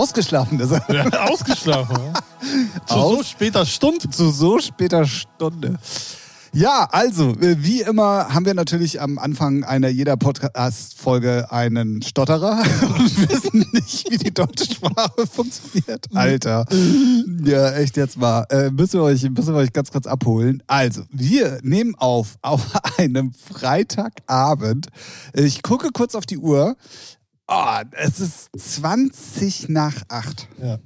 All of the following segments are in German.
ausgeschlafen ist er. Ja, ausgeschlafen. Zu Aus- so später Stunde. Zu so später Stunde. Ja, also, äh, wie immer haben wir natürlich am Anfang einer jeder Podcast-Folge einen Stotterer und wissen nicht, wie die deutsche Sprache funktioniert. Alter. Ja, echt jetzt mal. Äh, müssen, wir euch, müssen wir euch ganz kurz abholen. Also, wir nehmen auf auf einem Freitagabend. Ich gucke kurz auf die Uhr. Oh, es ist 20 nach 8. Ja.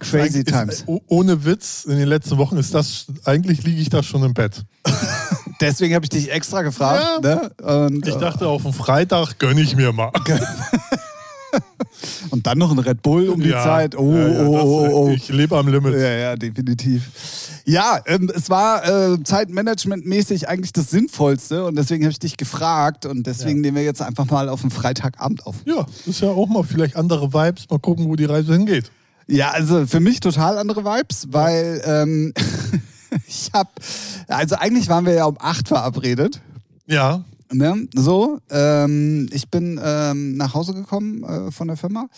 Crazy Ist, Times. oh- ohne Witz, in den letzten Wochen ist das, eigentlich liege ich da schon im Bett. Deswegen habe ich dich extra gefragt. Ne? Und, Ich dachte, auf dem Freitag gönne ich mir mal. und dann noch ein Red Bull um die Ja, Zeit. Oh, ja, ja, oh, das, oh, oh. Ich lebe am Limit. Ja, ja, definitiv. Ja, ähm, es war äh, zeitmanagementmäßig eigentlich das Sinnvollste und deswegen habe ich dich gefragt und deswegen nehmen wir jetzt einfach mal auf den Freitagabend auf. Ja, ist ja auch mal vielleicht andere Vibes. Mal gucken, wo die Reise hingeht. Ja, also für mich total andere Vibes, weil ähm, ich habe, also eigentlich waren wir ja um acht verabredet. Ja, Ne? So, ähm, ich bin ähm, nach Hause gekommen äh, von der Firma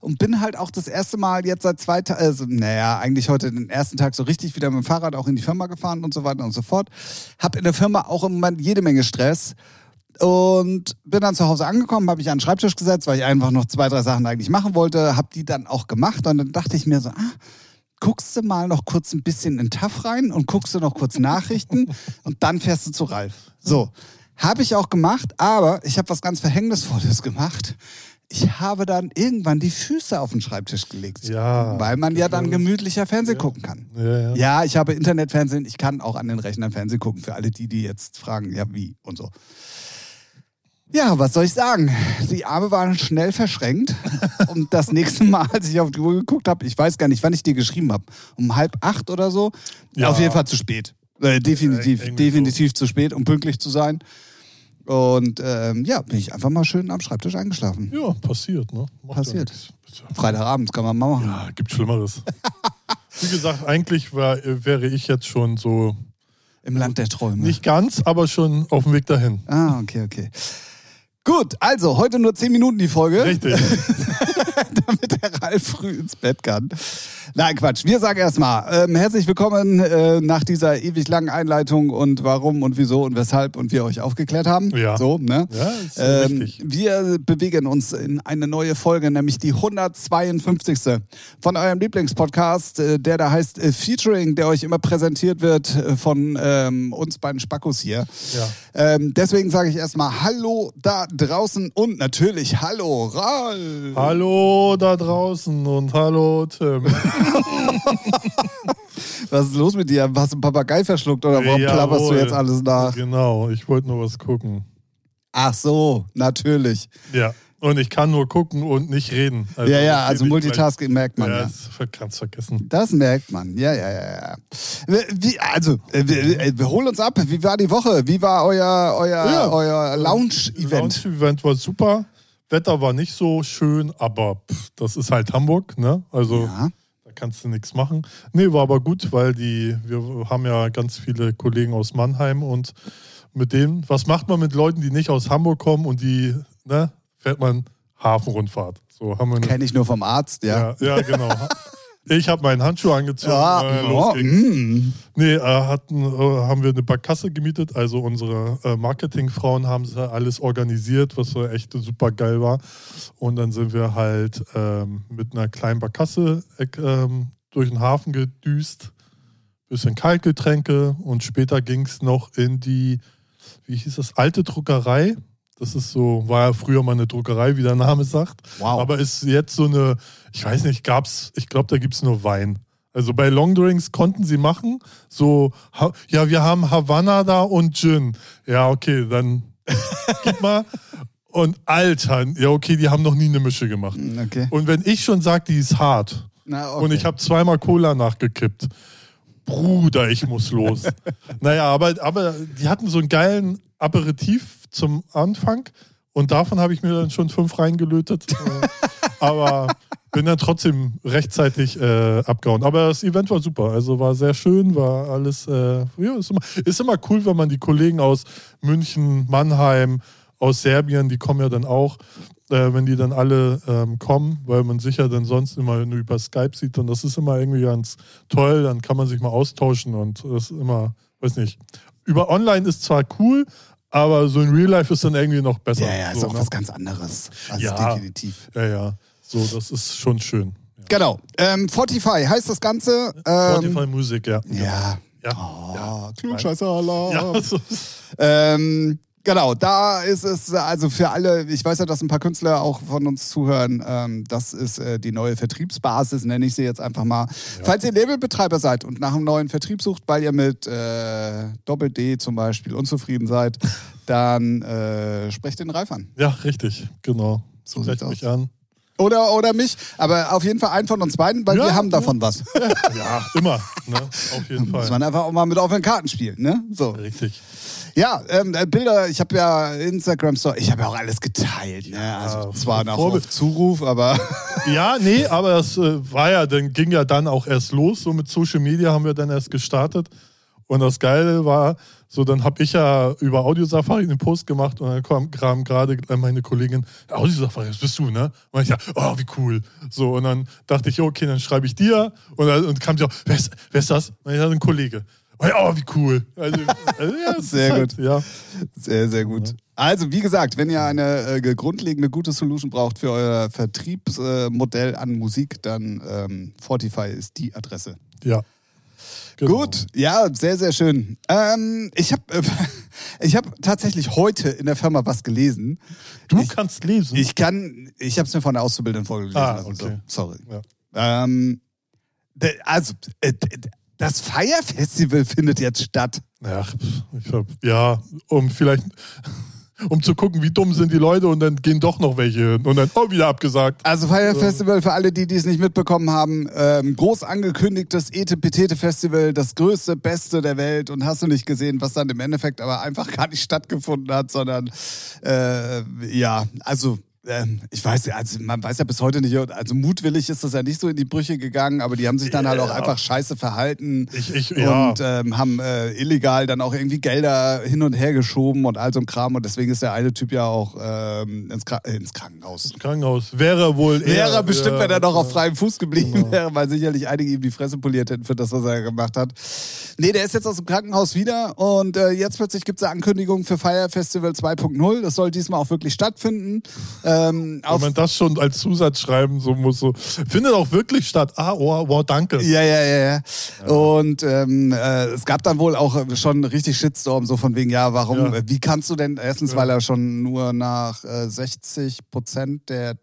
und bin halt auch das erste Mal jetzt seit zwei Tagen, also naja, eigentlich heute den ersten Tag so richtig wieder mit dem Fahrrad auch in die Firma gefahren und so weiter und so fort. Hab in der Firma auch im Moment jede Menge Stress und bin dann zu Hause angekommen, habe mich an den Schreibtisch gesetzt, weil ich einfach noch zwei, drei Sachen eigentlich machen wollte, habe die dann auch gemacht und dann dachte ich mir so, ah, guckst du mal noch kurz ein bisschen in TAF rein und guckst du noch kurz Nachrichten und dann fährst du zu Ralf. So, habe ich auch gemacht, aber ich habe was ganz Verhängnisvolles gemacht. Ich habe dann irgendwann die Füße auf den Schreibtisch gelegt. Ja, Weil man ja dann gemütlicher Fernsehen gucken kann. ja, ja. Ja, ich habe Internetfernsehen, ich kann auch an den Rechnern Fernsehen gucken, für alle die, die jetzt fragen, ja wie und so. Ja, was soll ich sagen? Die Arme waren schnell verschränkt. Und das nächste Mal, als ich auf die Uhr geguckt habe, ich weiß gar nicht, wann ich dir geschrieben habe, um halb acht oder so, Ja. auf jeden Fall zu spät. Äh, definitiv, Äh, irgendwie definitiv zu spät, um pünktlich zu sein. Und ähm, ja, bin ich einfach mal schön am Schreibtisch eingeschlafen. Ja, passiert, ne? Macht Passiert. Ja. Freitagabends kann man mal machen. ja, gibt Schlimmeres. Wie gesagt, eigentlich war, wäre ich jetzt schon so, Im Land der Träume. nicht ganz, aber schon auf dem Weg dahin. Ah, okay, okay. Gut, also heute nur 10 Minuten die Folge, Richtig. damit der Ralf früh ins Bett kann. Nein, Quatsch. Wir sagen erstmal ähm, herzlich willkommen äh, nach dieser ewig langen Einleitung und warum und wieso und weshalb und wir euch aufgeklärt haben. Ja. So, ne? Ja, ist Ähm, richtig. wir bewegen uns in eine neue Folge, nämlich die 152. von eurem Lieblingspodcast, äh, der da heißt äh, Featuring, der euch immer präsentiert wird äh, von ähm, uns beiden Spackos hier. Ja. Ähm, deswegen sage ich erstmal Hallo da draußen und natürlich Hallo Ralf. Hallo da draußen und hallo Tim. Was ist los mit dir? Hast du einen Papagei verschluckt oder warum plapperst du Jawohl. jetzt alles nach? Genau, ich wollte nur was gucken. Ach so, natürlich. Ja. Und ich kann nur gucken und nicht reden. Also ja, ja, also Multitasking merkt gleich. man Ja, ja. das kannst vergessen. Das merkt man. Ja, ja, ja, ja. Wie, also, äh, wir, äh, wir holen uns ab. Wie war die Woche? Wie war euer, euer, Ja. euer Lounge-Event? Lounge-Event war super. Wetter war nicht so schön, aber pff, das ist halt Hamburg, ne? Also Ja. da kannst du nichts machen. Nee, war aber gut, weil die, wir haben ja ganz viele Kollegen aus Mannheim und mit denen, was macht man mit Leuten, die nicht aus Hamburg kommen und die, ne, fährt man Hafenrundfahrt. So haben wir eine, Kenne ich nur vom Arzt, ja. ja, ja, genau. Ich habe meinen Handschuh angezogen. Ja, äh, oh, mm. Nee, äh, hatten, äh, haben wir eine Barkasse gemietet. Also unsere äh, Marketingfrauen haben es alles organisiert, was so echt super geil war. Und dann sind wir halt ähm, mit einer kleinen Barkasse äh, ähm, durch den Hafen gedüst. Bisschen Kaltgetränke und später ging es noch in die, wie hieß das, alte Druckerei. Das ist so, war ja früher mal eine Druckerei, wie der Name sagt. Wow. Aber ist jetzt so eine, ich weiß nicht, gab's, ich glaube, da gibt es nur Wein. Also bei Longdrinks konnten sie machen, so, ja, wir haben Havanna da und Gin. Ja, okay, dann gib mal. Und Alter, ja, okay, die haben noch nie eine Mische gemacht. Okay. Und wenn ich schon sage, die ist hart Na, okay. und ich habe zweimal Cola nachgekippt, Bruder, ich muss los. naja, aber, aber die hatten so einen geilen Aperitif zum Anfang und davon habe ich mir dann schon fünf reingelötet. Äh, aber bin dann trotzdem rechtzeitig äh, abgehauen. Aber das Event war super. Also war sehr schön, war alles, äh, ja, ist immer, ist immer cool, wenn man die Kollegen aus München, Mannheim, aus Serbien, die kommen ja dann auch. äh, wenn die dann alle ähm, kommen, weil man sich ja dann sonst immer nur über Skype sieht und das ist immer irgendwie ganz toll, dann kann man sich mal austauschen und das ist immer, weiß nicht, über online ist zwar cool, aber so in Real Life ist dann irgendwie noch besser. Ja, ja, ist so, auch ne? was ganz anderes. Also Ja. definitiv. Ja, ja, so, das ist schon schön. Ja. Genau. Ähm, Fortify heißt das Ganze. Ähm, Spotify Musik, ja. Ja. Ja. Oh, ja. Klugscheißer-Alarm. Ja, so, Ähm, genau, da ist es also für alle, ich weiß ja, dass ein paar Künstler auch von uns zuhören, ähm, das ist äh, die neue Vertriebsbasis, nenne ich sie jetzt einfach mal. Falls ihr Labelbetreiber seid und nach einem neuen Vertrieb sucht, weil ihr mit äh, Doppel-D zum Beispiel unzufrieden seid, dann äh, sprecht den Ralf an. ja, richtig, genau. So Sprecht sieht's mich aus. an. Oder, oder mich, aber auf jeden Fall einen von uns beiden, weil Ja, wir haben ja. davon was. Ja, immer, ne? auf jeden Muss Fall. man einfach auch mal mit offenen Karten spielen, ne? So. Richtig. Ja, ähm, äh, Bilder, ich habe ja Instagram Story, ich habe ja auch alles geteilt. Ne? Also zwar nach Vorbild. auf Zuruf, aber Ja, nee, aber das äh, war ja, dann ging ja dann auch erst los. So mit Social Media haben wir dann erst gestartet. Und das Geile war, so dann habe ich ja über Audio Safari einen Post gemacht und dann kam, kam gerade meine Kollegin, Audio Safari, das bist du, ne? Und ich ja, oh, wie cool. So, und dann dachte ich, okay, dann schreibe ich dir. Und dann und kam sie auch, wer ist, wer ist das? Und ich hatte ein Kollege. Oh, wie cool. Also, also, ja, Sehr gut. Ja. sehr, sehr gut. Also, wie gesagt, wenn ihr eine äh, grundlegende gute Solution braucht für euer Vertriebsmodell äh, an Musik, dann ähm, Fortify ist die Adresse. ja. Genau. Gut, ja, sehr, sehr schön. Ähm, ich habe äh, ich hab tatsächlich heute in der Firma was gelesen. Du ich, kannst lesen. Ich kann, ich habe es mir von der Auszubildenden vorgelesen. Ah, also okay. so, sorry. Ja. Ähm, also, äh, das Fire Festival findet jetzt statt. Ja, ich hab, ja, um vielleicht, um zu gucken, wie dumm sind die Leute und dann gehen doch noch welche hin und dann, oh, wieder abgesagt. Also Fire Festival, für alle, die die es nicht mitbekommen haben, ähm, groß angekündigtes Ete Festival, das größte, beste der Welt und hast du nicht gesehen, was dann im Endeffekt aber einfach gar nicht stattgefunden hat, sondern äh, ja, also ähm, ich weiß, ja, also man weiß ja bis heute nicht, also mutwillig ist das ja nicht so in die Brüche gegangen, aber die haben sich dann halt auch Ja. einfach scheiße verhalten Ich, ich, ja. und ähm, haben äh, illegal dann auch irgendwie Gelder hin und her geschoben und all so ein Kram und deswegen ist der eine Typ ja auch ähm, ins, Kra äh, ins Krankenhaus. Krankenhaus wäre wohl eher. Wäre bestimmt, ja, wenn er noch auf freiem Fuß geblieben Genau. wäre, weil sicherlich einige ihm die Fresse poliert hätten für das, was er gemacht hat. Nee, der ist jetzt aus dem Krankenhaus wieder und äh, jetzt plötzlich gibt es eine Ankündigung für Fire Festival 2.0. Das soll diesmal auch wirklich stattfinden. Ähm, Wenn man das schon als Zusatz schreiben so muss, so, findet auch wirklich statt. Ah, oh, wow, danke. ja, ja, ja, ja. Und ähm, äh, es gab dann wohl auch schon richtig Shitstorm, so von wegen, ja, warum, Ja. wie kannst du denn, erstens, Ja. weil er schon nur nach äh, 60 Prozent der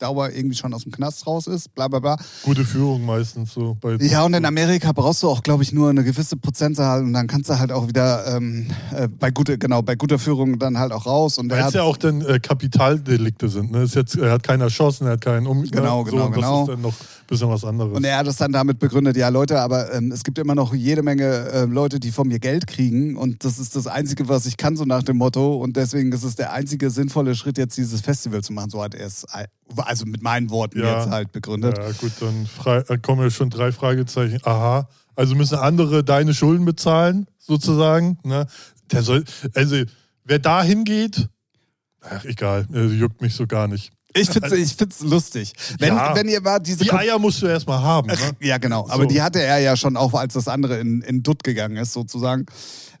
Dauer irgendwie schon aus dem Knast raus ist, bla bla bla. Gute Führung meistens so. Bei Ja, und in Amerika brauchst du auch, glaube ich, nur eine gewisse Prozentzahl und dann kannst du halt auch wieder ähm, äh, bei guter, genau, bei guter Führung dann halt auch raus. Und Weil es hat, ja auch dann äh, Kapitaldelikte sind. Ne? Ist jetzt, er hat keinen erschossen, er hat keinen um. Genau, ne? genau, so, und genau. Bisschen was anderes. und er hat es dann damit begründet, ja Leute, aber ähm, es gibt immer noch jede Menge äh, Leute, die von mir Geld kriegen und das ist das Einzige, was ich kann, so nach dem Motto. Und deswegen ist es der einzige sinnvolle Schritt, jetzt dieses Festival zu machen. So hat er es, äh, also mit meinen Worten Ja. jetzt halt begründet. Ja, gut, dann frei, äh, kommen ja schon drei Fragezeichen. Aha, also müssen andere deine Schulden bezahlen, sozusagen. Ne? Der soll, also, wer da hingeht, ach, egal, äh, juckt mich so gar nicht. Ich find's, ich find's lustig. Wenn, Ja. wenn ihr mal diese Die Eier musst du erstmal haben. Ne? Ja, genau. Aber So. die hatte er ja schon auch, als das andere in, in Dutt gegangen ist, sozusagen.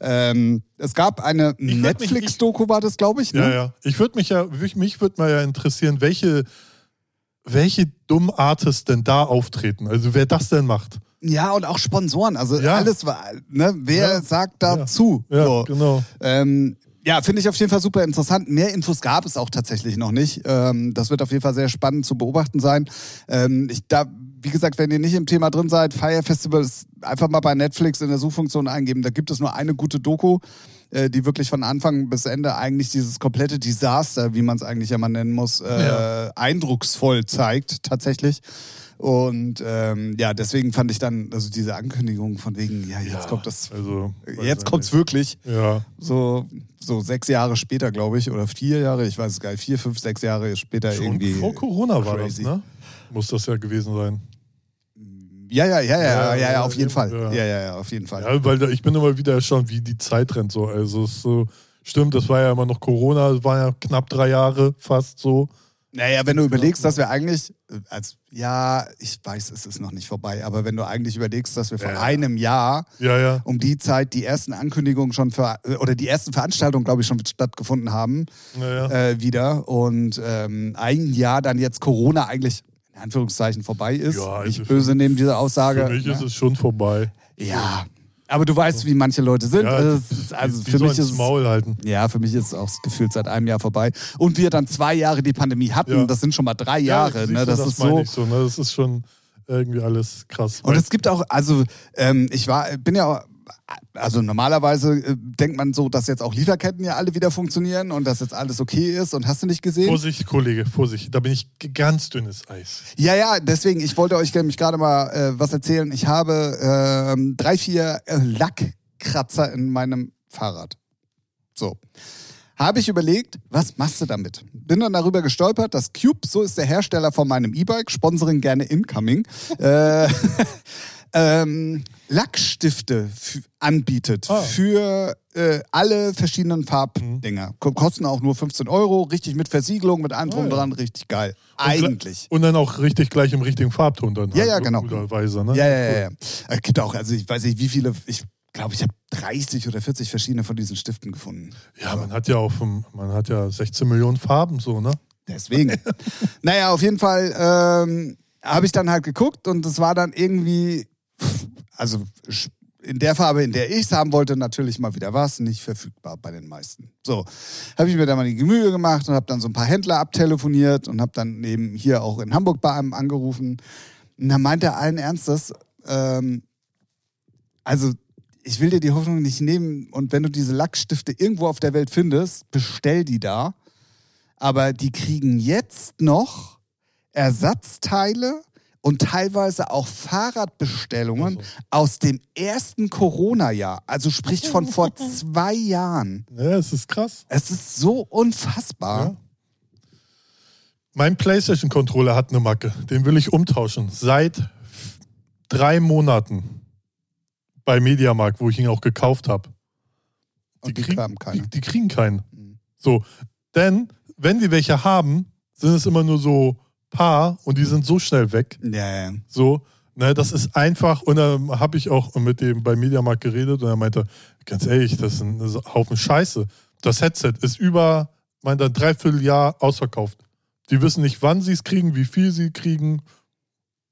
Ähm, es gab eine Netflix-Doku, war das, glaube ich. Ne? Ja, ja. Ich würde mich ja, mich- mich würde mal ja interessieren, welche, welche dummen Artists denn da auftreten. Also wer das denn macht. Ja, und auch Sponsoren. Also Ja. alles war, ne? Wer Ja. sagt dazu? Ja, So. genau. Ähm, ja, finde ich auf jeden Fall super interessant. Mehr Infos gab es auch tatsächlich noch nicht. Ähm, das wird auf jeden Fall sehr spannend zu beobachten sein. Ähm, ich, da, wie gesagt, wenn ihr nicht im Thema drin seid, Fire Festivals einfach mal bei Netflix in der Suchfunktion eingeben. Da gibt es nur eine gute Doku, äh, die wirklich von Anfang bis Ende eigentlich dieses komplette Desaster, wie man es eigentlich ja mal nennen muss, äh, Ja. eindrucksvoll zeigt, tatsächlich. Und ähm, ja, deswegen fand ich dann, also diese Ankündigung von wegen, ja, jetzt Ja, kommt das, Also, jetzt kommt's nicht. wirklich Ja, so, so sechs Jahre später, glaube ich, oder vier Jahre, ich weiß es gar nicht, vier, fünf, sechs Jahre später schon irgendwie. vor Corona war crazy. das, ne? Muss das ja gewesen sein. Ja, ja, ja, ja, ja, Ja, auf jeden Fall. ja. Ja, ja, auf jeden Fall. Ja, weil ich bin immer wieder erstaunt, wie die Zeit rennt so. Also es ist so, stimmt, das war ja immer noch Corona, das waren ja knapp drei Jahre fast so. Naja, wenn du überlegst, dass wir eigentlich, als, ja, ich weiß, es ist noch nicht vorbei, aber wenn du eigentlich überlegst, dass wir vor Ja. einem Jahr Ja, ja. um die Zeit die ersten Ankündigungen schon für, oder die ersten Veranstaltungen, glaube ich, schon stattgefunden haben, äh, wieder. Und ähm, ein Jahr dann jetzt Corona eigentlich in Anführungszeichen vorbei ist. Ja, also nicht böse neben dieser Aussage. Für mich ne? ist es schon vorbei. Ja, aber du weißt, wie manche Leute sind. Ja, die- ist- also die für mich ist Maul halten. ja, für mich ist auch gefühlt seit einem Jahr vorbei. Und wir dann zwei Jahre die Pandemie hatten, Ja. das sind schon mal drei Jahre. siehst ne? du, Das, ist meine so. Ich so ne? Das ist schon irgendwie alles krass. Und es gibt auch, also ähm, ich war, bin ja, also normalerweise äh, denkt man so, dass jetzt auch Lieferketten ja alle wieder funktionieren und dass jetzt alles okay ist und hast du nicht gesehen? Vorsicht, Kollege, Vorsicht. Da bin ich ganz dünnes Eis. Ja, ja, deswegen, ich wollte euch nämlich gerade mal äh, was erzählen. Ich habe ähm, drei, vier äh, Lackkratzer in meinem Fahrrad. So. Habe ich überlegt, was machst du damit? Bin dann darüber gestolpert, dass Cube, so ist der Hersteller von meinem E-Bike, Sponsoring gerne incoming, äh, ähm, Lackstifte anbietet Ah. für äh, alle verschiedenen Farbdinger. Ko- Kosten auch nur 15 Euro, richtig mit Versiegelung, mit allem drum Ah, ja. dran, richtig geil. Und Eigentlich. Und dann auch richtig gleich im richtigen Farbton dann. Ja, halt, ja, genau. Guterweise, ne? Ja, ja, ja. ja. Es gibt auch, also ich weiß nicht, wie viele, ich glaube, ich habe 30 oder 40 verschiedene von diesen Stiften gefunden. Ja, man hat ja dem, man hat ja 16 Millionen Farben so, ne? Deswegen. naja, auf jeden Fall ähm, habe ich dann halt geguckt und es war dann irgendwie, also in der Farbe, in der ich es haben wollte, natürlich mal wieder was, nicht verfügbar bei den meisten. So, habe ich mir da mal die Gemühe gemacht und habe dann so ein paar Händler abtelefoniert und habe dann eben hier auch in Hamburg bei einem angerufen. Und dann meinte er allen Ernstes, ähm, also ich will dir die Hoffnung nicht nehmen und wenn du diese Lackstifte irgendwo auf der Welt findest, bestell die da. Aber die kriegen jetzt noch Ersatzteile und teilweise auch Fahrradbestellungen Also. aus dem ersten Corona-Jahr. Also sprich von vor zwei Jahren. Ja, es ist krass. Es ist so unfassbar. Ja. Mein PlayStation-Controller hat eine Macke. Den will ich umtauschen. Seit drei Monaten bei Mediamarkt, wo ich ihn auch gekauft habe. Und die kamen keine. Die, die kriegen keinen. Mhm. So, denn wenn die welche haben, sind es immer nur so paar und die sind so schnell weg. Ja, ja. So, ne, das ist einfach. Und dann habe ich auch mit dem bei Mediamarkt geredet und er meinte, ganz ehrlich, das ist ein Haufen Scheiße. Das Headset ist über, meint er, dreiviertel Jahr ausverkauft. Die wissen nicht, wann sie es kriegen, wie viel sie kriegen.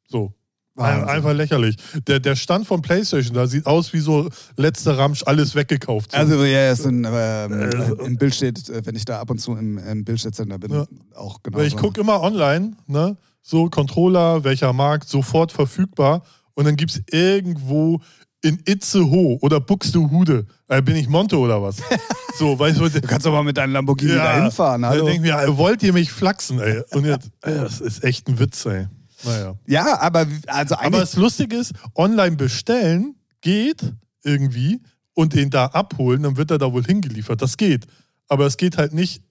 So. Ein- Wahnsinn. Einfach lächerlich. Der, der Stand von PlayStation, da sieht aus wie so letzter Ramsch, alles weggekauft. So. Also ja, es sind, ähm, Äh, im Bild steht, äh, wenn ich da ab und zu im, im Bildschirmcenter bin, Ja. auch genau. Ich gucke immer online, ne? So Controller, welcher Markt, sofort verfügbar. Und dann gibt es irgendwo in Itzehoe oder Buxtehude. Äh, bin ich Monte oder was? so, weißt du, Du kannst doch mal mit deinem Lamborghini da hinfahren, Dann hallo. denke ich mir, ey, wollt ihr mich flachsen, ey? Und jetzt, ey, das ist echt ein Witz, ey. Naja. Ja, aber also Aber das Lustige ist, online bestellen geht irgendwie und den da abholen, dann wird er da wohl hingeliefert. Das geht. Aber es geht halt nicht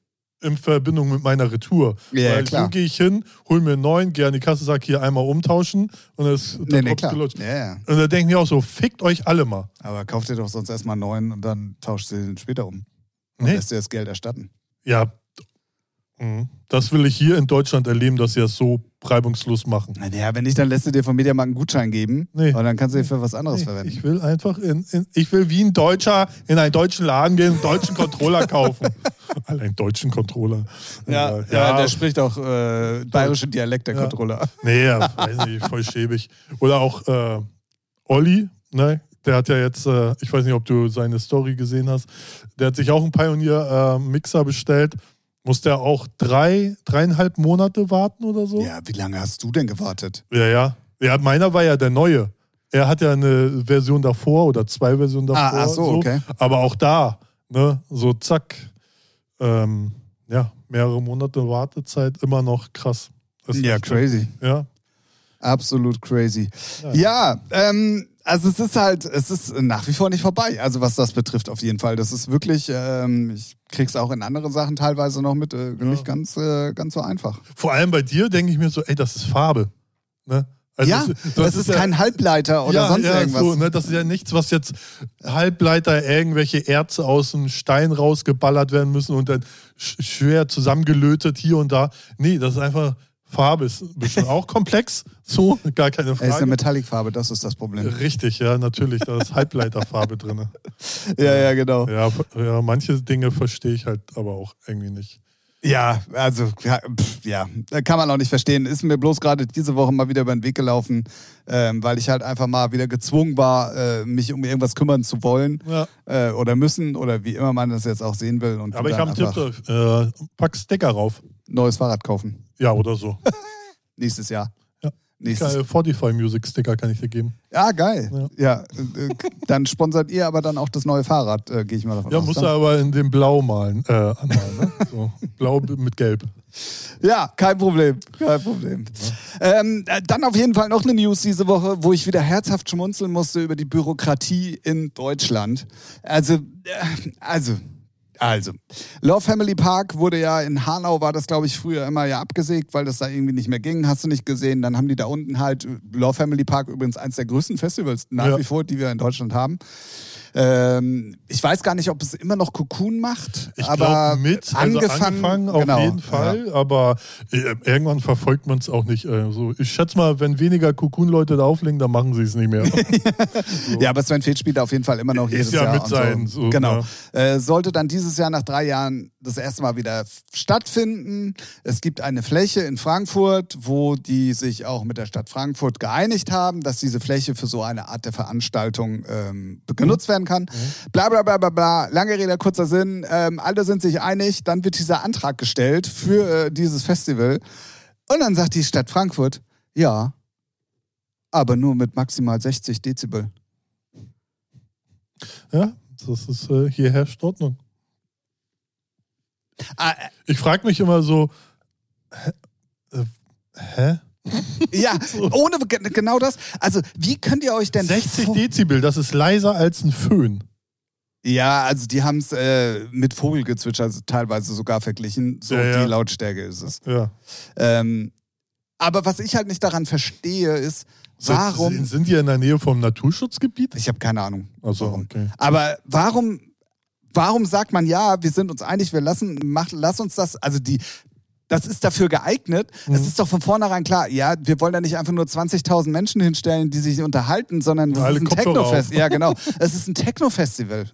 in Verbindung mit meiner Retour. Ja, Weil klar. so gehe ich hin, hol mir einen neuen, gehe an die Kasse, sag hier einmal umtauschen und das nee, dann nee, klar. gelutscht. Ja, ja. Und da denke ich mir auch so, fickt euch alle mal. Aber kauf dir doch sonst erstmal einen neuen und dann tauscht sie den später um. Und Nee. lässt dir das Geld erstatten. Ja, mhm. das will ich hier in Deutschland erleben, dass sie das so reibungslos machen. Naja, wenn nicht, dann lässt du dir vom Mediamarkt einen Gutschein geben. Nee. Und dann kannst du ihn für was anderes Nee, verwenden. ich will einfach in, in, ich will wie ein Deutscher in einen deutschen Laden gehen, einen deutschen Controller kaufen. Allein deutschen Controller. ja, ja, ja, der spricht auch äh, bayerischen Dialekt, der Ja. Controller. Nee, ja, weiß nicht, voll schäbig. Oder auch äh, Olli, ne? Der hat ja jetzt, äh, ich weiß nicht, ob du seine Story gesehen hast, der hat sich auch einen Pioneer-Mixer bestellt. Muss der auch drei, dreieinhalb Monate warten oder so? Ja, wie lange hast du denn gewartet? Ja, ja. Ja, meiner war ja der neue. Er hat ja eine Version davor oder zwei Versionen davor. Ah, ach so, okay. Aber auch da, ne, so zack, ähm, ja, mehrere Monate Wartezeit, immer noch krass. Ja, crazy. Ja, Absolut crazy. Ja. Ja, ähm, also es ist halt, es ist nach wie vor nicht vorbei. Also was das betrifft, auf jeden Fall. Das ist wirklich, ähm, ich krieg's auch in anderen Sachen teilweise noch mit, äh, nicht ganz, äh, ganz so einfach. vor allem bei dir denke ich mir so, ey, das ist Farbe. Ne? Also ja, das, das, ist, kein Halbleiter oder ja, sonst ja, irgendwas. So, ne, das ist ja nichts, was jetzt Halbleiter, irgendwelche Erze aus dem Stein rausgeballert werden müssen und dann sch- schwer zusammengelötet hier und da. Nee, das ist einfach Farbe, ist bisschen auch komplex, so, gar keine Er ist eine Frage. Metallicfarbe, das ist das Problem. Richtig, ja, natürlich, da ist Halbleiterfarbe drin. Ja, ja, genau. Ja, ja, manche Dinge verstehe ich halt aber auch irgendwie nicht. Ja, also, ja, kann man auch nicht verstehen. Ist mir bloß gerade diese Woche mal wieder über den Weg gelaufen, ähm, weil ich halt einfach mal wieder gezwungen war, äh, mich um irgendwas kümmern zu wollen Ja. äh, oder müssen oder wie immer man das jetzt auch sehen will. Und Aber ich habe einen Tipp, äh, pack Sticker rauf. Neues Fahrrad kaufen. Ja, oder so. Nächstes Jahr. Ja. Nächstes Geil, Fortify Music Sticker kann ich dir geben. Ja, geil. Ja, äh, dann sponsert ihr aber dann auch das neue Fahrrad, äh, gehe ich mal davon Ja, aus. musst du aber in dem Blau malen, äh, anmalen, ne? So, Blau mit Gelb. Ja, kein Problem. Kein Problem. Ähm, äh, dann auf jeden Fall noch eine News diese Woche, wo ich wieder herzhaft schmunzeln musste über die Bürokratie in Deutschland. Also, äh, also. Also, Love Family Park wurde ja in Hanau, war das glaube ich früher immer ja abgesägt, weil das da irgendwie nicht mehr ging, hast du nicht gesehen. Dann haben die da unten halt, äh, Love Family Park übrigens eins der größten Festivals nach Ja. wie vor, die wir in Deutschland haben. Ähm, ich weiß gar nicht, ob es immer noch Cocoon macht, Ich aber glaube mit, also angefangen, angefangen auf genau, jeden Fall, aber äh, irgendwann verfolgt man es auch nicht. Äh, so. Ich schätze mal, wenn weniger Cocoon-Leute da auflegen, dann machen sie es nicht mehr. So. Ja, aber Sven Feth spielt auf jeden Fall immer noch Ist jedes ja Jahr. mit sein, So. so, genau. ja. Äh, sollte dann dieses Jahr nach drei Jahren das erste Mal wieder stattfinden. Es gibt eine Fläche in Frankfurt, wo die sich auch mit der Stadt Frankfurt geeinigt haben, dass diese Fläche für so eine Art der Veranstaltung ähm, genutzt werden kann. Bla bla bla bla bla. Lange Rede, kurzer Sinn. Ähm, alle sind sich einig. Dann wird dieser Antrag gestellt für äh, dieses Festival. Und dann sagt die Stadt Frankfurt, ja, aber nur mit maximal 60 Dezibel. ja, das ist, äh, hier herrscht Ordnung. Ah, Ich frage mich immer so, hä? Äh, hä? Ja, ohne ge- genau das. Also, wie könnt ihr euch denn 60 vor- Dezibel, das ist leiser als ein Föhn. Ja, also die haben es äh, mit Vogelgezwitscher also teilweise sogar verglichen. So Ja, ja. die Lautstärke ist es. Ja. Ähm, aber was ich halt nicht daran verstehe, ist, warum. Sind, sind die in der Nähe vom Naturschutzgebiet? Ich habe keine Ahnung. Also, warum. okay. Aber warum, warum sagt man ja, wir sind uns einig, wir lassen, mach, lass uns das, also die, das ist dafür geeignet. Mhm. Es ist doch von vornherein klar, ja, wir wollen da nicht einfach nur 20.000 Menschen hinstellen, die sich unterhalten, sondern das ist ein Techno-Fest. Ja, genau. Es ist ein Techno-Festival.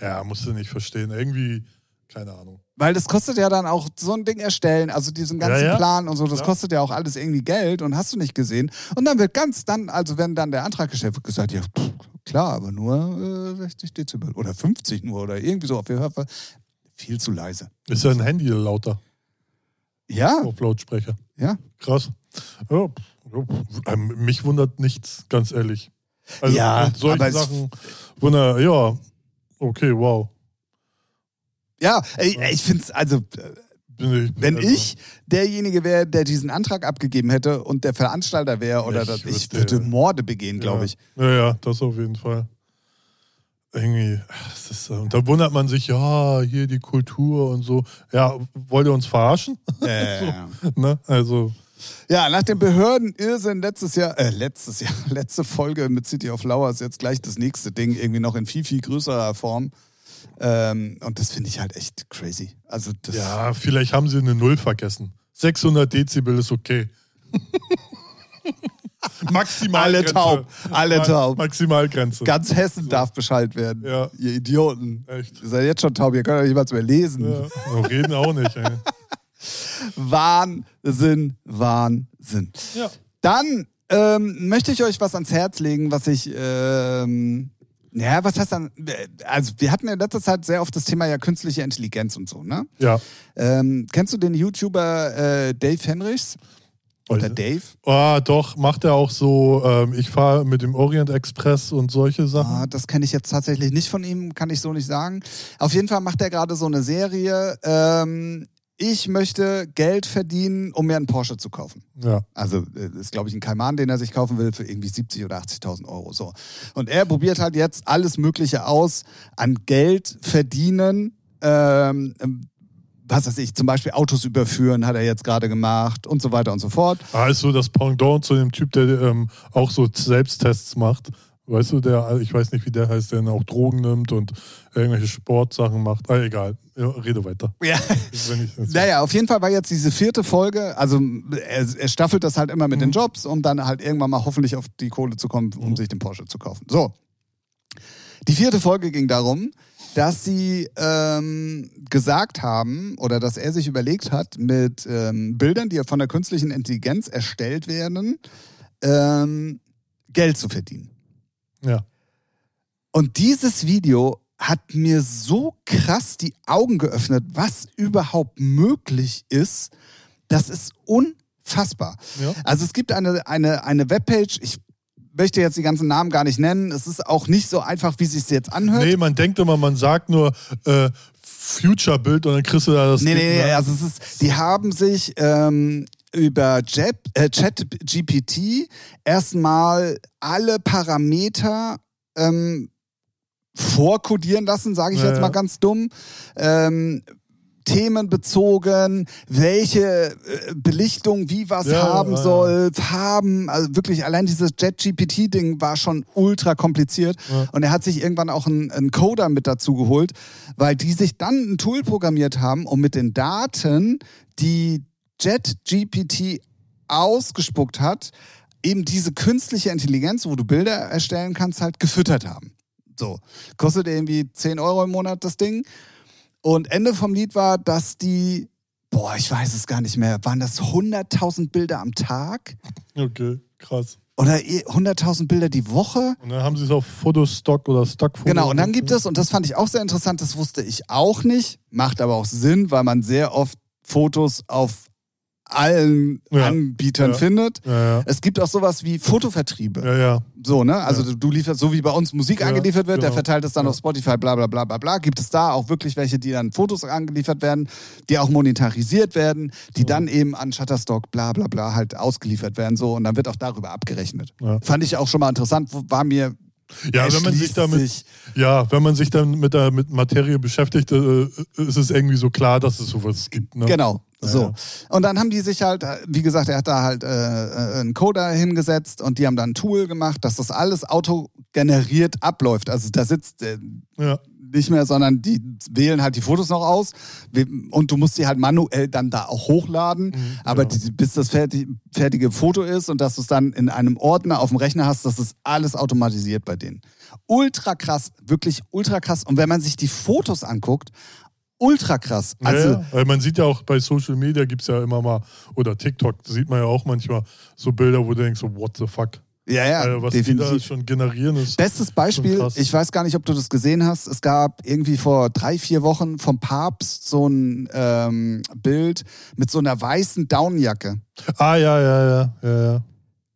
Ja, musst du nicht verstehen. Irgendwie, keine Ahnung. Weil das kostet ja dann auch so ein Ding erstellen, also diesen ganzen Ja, ja. Plan und so, das Ja. kostet ja auch alles irgendwie Geld und hast du nicht gesehen. Und dann wird ganz dann, also wenn dann der Antrag gestellt wird, gesagt, ja, pff, klar, aber nur äh, 60 Dezibel oder 50 nur oder irgendwie so auf jeden Fall viel zu leise. Ist ja ein Handy lauter Ja, auf Lautsprecher. ja. Krass. Ja. Ähm, mich wundert nichts, ganz ehrlich. Also Ja, aber es- Sachen wunder, ja, okay, wow. Ja, ey, ich finde es, also, äh, ich, wenn also, ich derjenige wäre, der diesen Antrag abgegeben hätte und der Veranstalter wäre, oder Ich das, ich würde- würde Morde begehen, glaube ja. ich. Ja, ja, das auf jeden Fall. Irgendwie, das ist, und da wundert man sich, ja, hier die Kultur und so. Ja, wollt ihr uns verarschen? Äh, ne? Also, Ja, nach dem Behördenirrsinn letztes Jahr, äh, letztes Jahr, letzte Folge mit City of Flowers, jetzt gleich das nächste Ding, irgendwie noch in viel, viel größerer Form. Ähm, und das finde ich halt echt crazy. Also das, ja, vielleicht haben sie eine Null vergessen. 600 Dezibel ist okay. Maximal Alle taub, alle taub. Maximalgrenze. ganz Hessen darf Bescheid werden. Ja. Ihr Idioten. Echt. Ihr seid jetzt schon taub, ihr könnt euch nicht mal mehr lesen. Ja, reden auch nicht. Ey. Wahnsinn, Wahnsinn. Ja. Dann ähm, möchte ich euch was ans Herz legen, was ich, ähm, ja, was heißt dann, also wir hatten in letzter Zeit sehr oft das Thema ja künstliche Intelligenz und so, ne? ja. Ähm, kennst du den YouTuber äh, Dave Henrichs? Oder Weiß Dave? Ah, doch, macht er auch so, ähm, ich fahre mit dem Orient Express und solche Sachen. Ah, das kenne ich jetzt tatsächlich nicht von ihm, kann ich so nicht sagen. Auf jeden Fall macht er gerade so eine Serie. Ähm, ich möchte Geld verdienen, um mir einen Porsche zu kaufen. Ja. Also äh, ist, glaube ich, ein Kaiman, den er sich kaufen will für irgendwie 70 oder 80.000 Euro. So. Und er probiert halt jetzt alles Mögliche aus an Geld verdienen, ähm, was weiß ich, zum Beispiel Autos überführen hat er jetzt gerade gemacht und so weiter und so fort. Ah, ist so das Pendant zu dem Typ, der ähm, auch so Selbsttests macht. Weißt du, der, ich weiß nicht, wie der heißt, der dann auch Drogen nimmt und irgendwelche Sportsachen macht. Ah, egal. Ja, rede weiter. Ja. naja, auf jeden Fall war jetzt diese vierte Folge, also er, er staffelt das halt immer mit mhm. den Jobs, um dann halt irgendwann mal hoffentlich auf die Kohle zu kommen, um mhm. sich den Porsche zu kaufen. So. Die vierte Folge ging darum, dass sie ähm, gesagt haben oder dass er sich überlegt hat, mit ähm, Bildern, die von der künstlichen Intelligenz erstellt werden, ähm, Geld zu verdienen. Ja. Und dieses Video hat mir so krass die Augen geöffnet, was überhaupt möglich ist. Das ist unfassbar. Ja. Also es gibt eine, eine, eine Webpage, ich möchte jetzt die ganzen Namen gar nicht nennen. Es ist auch nicht so einfach, wie sich jetzt anhört. Nee, man denkt immer, man sagt nur äh, Future-Bild und dann kriegst du da das. Nee, nee, nee, also es ist, die haben sich ähm, über äh, ChatGPT erstmal alle Parameter ähm, vorkodieren lassen, sage ich ja, jetzt mal ganz dumm. Ähm, themenbezogen, welche äh, Belichtung wie was ja, haben ja, soll, Farben, also wirklich allein dieses Jet-GPT-Ding war schon ultra kompliziert ja. und er hat sich irgendwann auch einen, einen, Coder mit dazu geholt, weil die sich dann ein Tool programmiert haben, um mit den Daten, die Jet-GPT ausgespuckt hat, eben diese künstliche Intelligenz, wo du Bilder erstellen kannst, halt gefüttert haben. So, kostet irgendwie 10 Euro im Monat das Ding. Und Ende vom Lied war, dass die, boah, ich weiß es gar nicht mehr, waren das 100.000 Bilder am Tag? Okay, krass. Oder 100.000 Bilder die Woche. Und dann haben sie es auf Fotostock oder Stockfoto. Genau, und dann gibt es, und das fand ich auch sehr interessant, das wusste ich auch nicht, macht aber auch Sinn, weil man sehr oft Fotos auf allen ja. Anbietern ja. findet. Ja, es gibt auch sowas wie Fotovertriebe. Ja, ja. So, ne? Also du lieferst, so wie bei uns Musik angeliefert wird, genau. der verteilt es dann auf Spotify, bla bla bla bla bla. Gibt es da auch wirklich welche, die dann Fotos angeliefert werden, die auch monetarisiert werden, die dann eben an Shutterstock, bla bla bla, halt ausgeliefert werden. So, und dann wird auch darüber abgerechnet. Fand ich auch schon mal interessant, war mir ja, wenn man sich damit, sich. ja, wenn man sich dann mit der mit Materie beschäftigt, äh, ist es irgendwie so klar, dass es sowas gibt. Ne? Genau. So. Und dann haben die sich halt, wie gesagt, er hat da halt äh, äh, einen Coder hingesetzt und die haben dann ein Tool gemacht, dass das alles autogeneriert abläuft. Also da sitzt äh, ja. nicht mehr, sondern die wählen halt die Fotos noch aus und du musst sie halt manuell dann da auch hochladen. Mhm, Aber genau. die, bis das fertig, fertige Foto ist und dass du es dann in einem Ordner auf dem Rechner hast, das ist alles automatisiert bei denen. Ultra krass, wirklich ultra krass. Und wenn man sich die Fotos anguckt, ultra krass. Also, ja, ja. man sieht ja auch bei Social Media gibt es ja immer mal, oder TikTok, sieht man ja auch manchmal so Bilder, wo du denkst, so, what the fuck? Ja, ja, also, was definitiv. die da schon generieren ist. Bestes Beispiel, ich weiß gar nicht, ob du das gesehen hast. Es gab irgendwie vor drei, vier Wochen vom Papst so ein ähm, Bild mit so einer weißen Downjacke. Ah, ja, ja, ja, ja, ja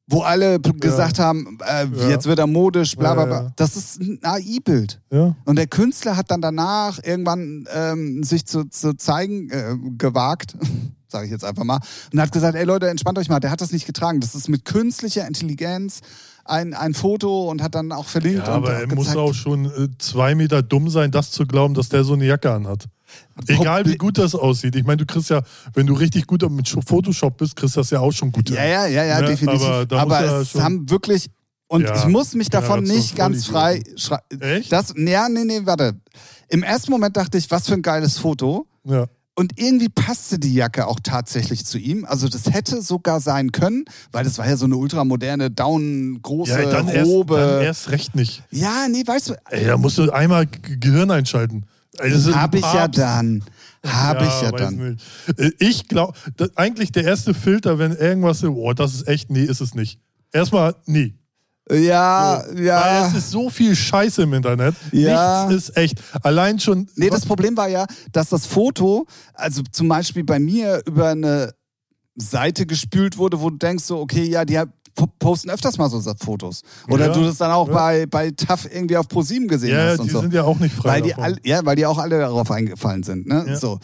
wo alle gesagt haben, äh, ja. jetzt wird er modisch, bla bla bla. Ja, das ist ein AI-Bild. Und der Künstler hat dann danach irgendwann ähm, sich zu, zu zeigen äh, gewagt, sage ich jetzt einfach mal, und hat gesagt, ey Leute, entspannt euch mal, der hat das nicht getragen. Das ist mit künstlicher Intelligenz ein, ein Foto und hat dann auch verlinkt. Ja, aber er muss auch schon äh, zwei Meter dumm sein, das zu glauben, dass der so eine Jacke anhat. Egal wie gut das aussieht. Ich meine, du kriegst ja, wenn du richtig gut mit Photoshop bist, kriegst du das ja auch schon gut. Ja, ja, ja, ja, ne? definitiv. Aber, Aber ja es haben wirklich, und ja, ich muss mich davon nicht ganz frei schreiben. Echt? Das, ja, nee, nee, warte. Im ersten Moment dachte ich, was für ein geiles Foto. Ja. Und irgendwie passte die Jacke auch tatsächlich zu ihm. Also das hätte sogar sein können, weil das war ja so eine ultramoderne, down, große ja, dann Robe. Erst, dann erst recht nicht. Ja, nee, weißt du. Ey, da musst du einmal Gehirn einschalten. Also Hab ich ja dann. Habe ja, ich ja dann. Nicht. Äh, ich glaube, eigentlich der erste Filter, wenn irgendwas, oh, das ist echt, nee, ist es nicht. Erstmal, nee. Ja, so, ja. Weil es ist so viel Scheiße im Internet. Ja. Nichts ist echt. Allein schon. Nee, das Problem war ja, dass das Foto, also zum Beispiel bei mir über eine Seite gespült wurde, wo du denkst so, okay, ja, die posten öfters mal so Fotos. Oder ja, du das dann auch ja. bei, bei TAF irgendwie auf ProSieben gesehen ja, hast. und die so. sind ja auch nicht frei. Weil die all, ja, weil die auch alle darauf eingefallen sind. Ne? So.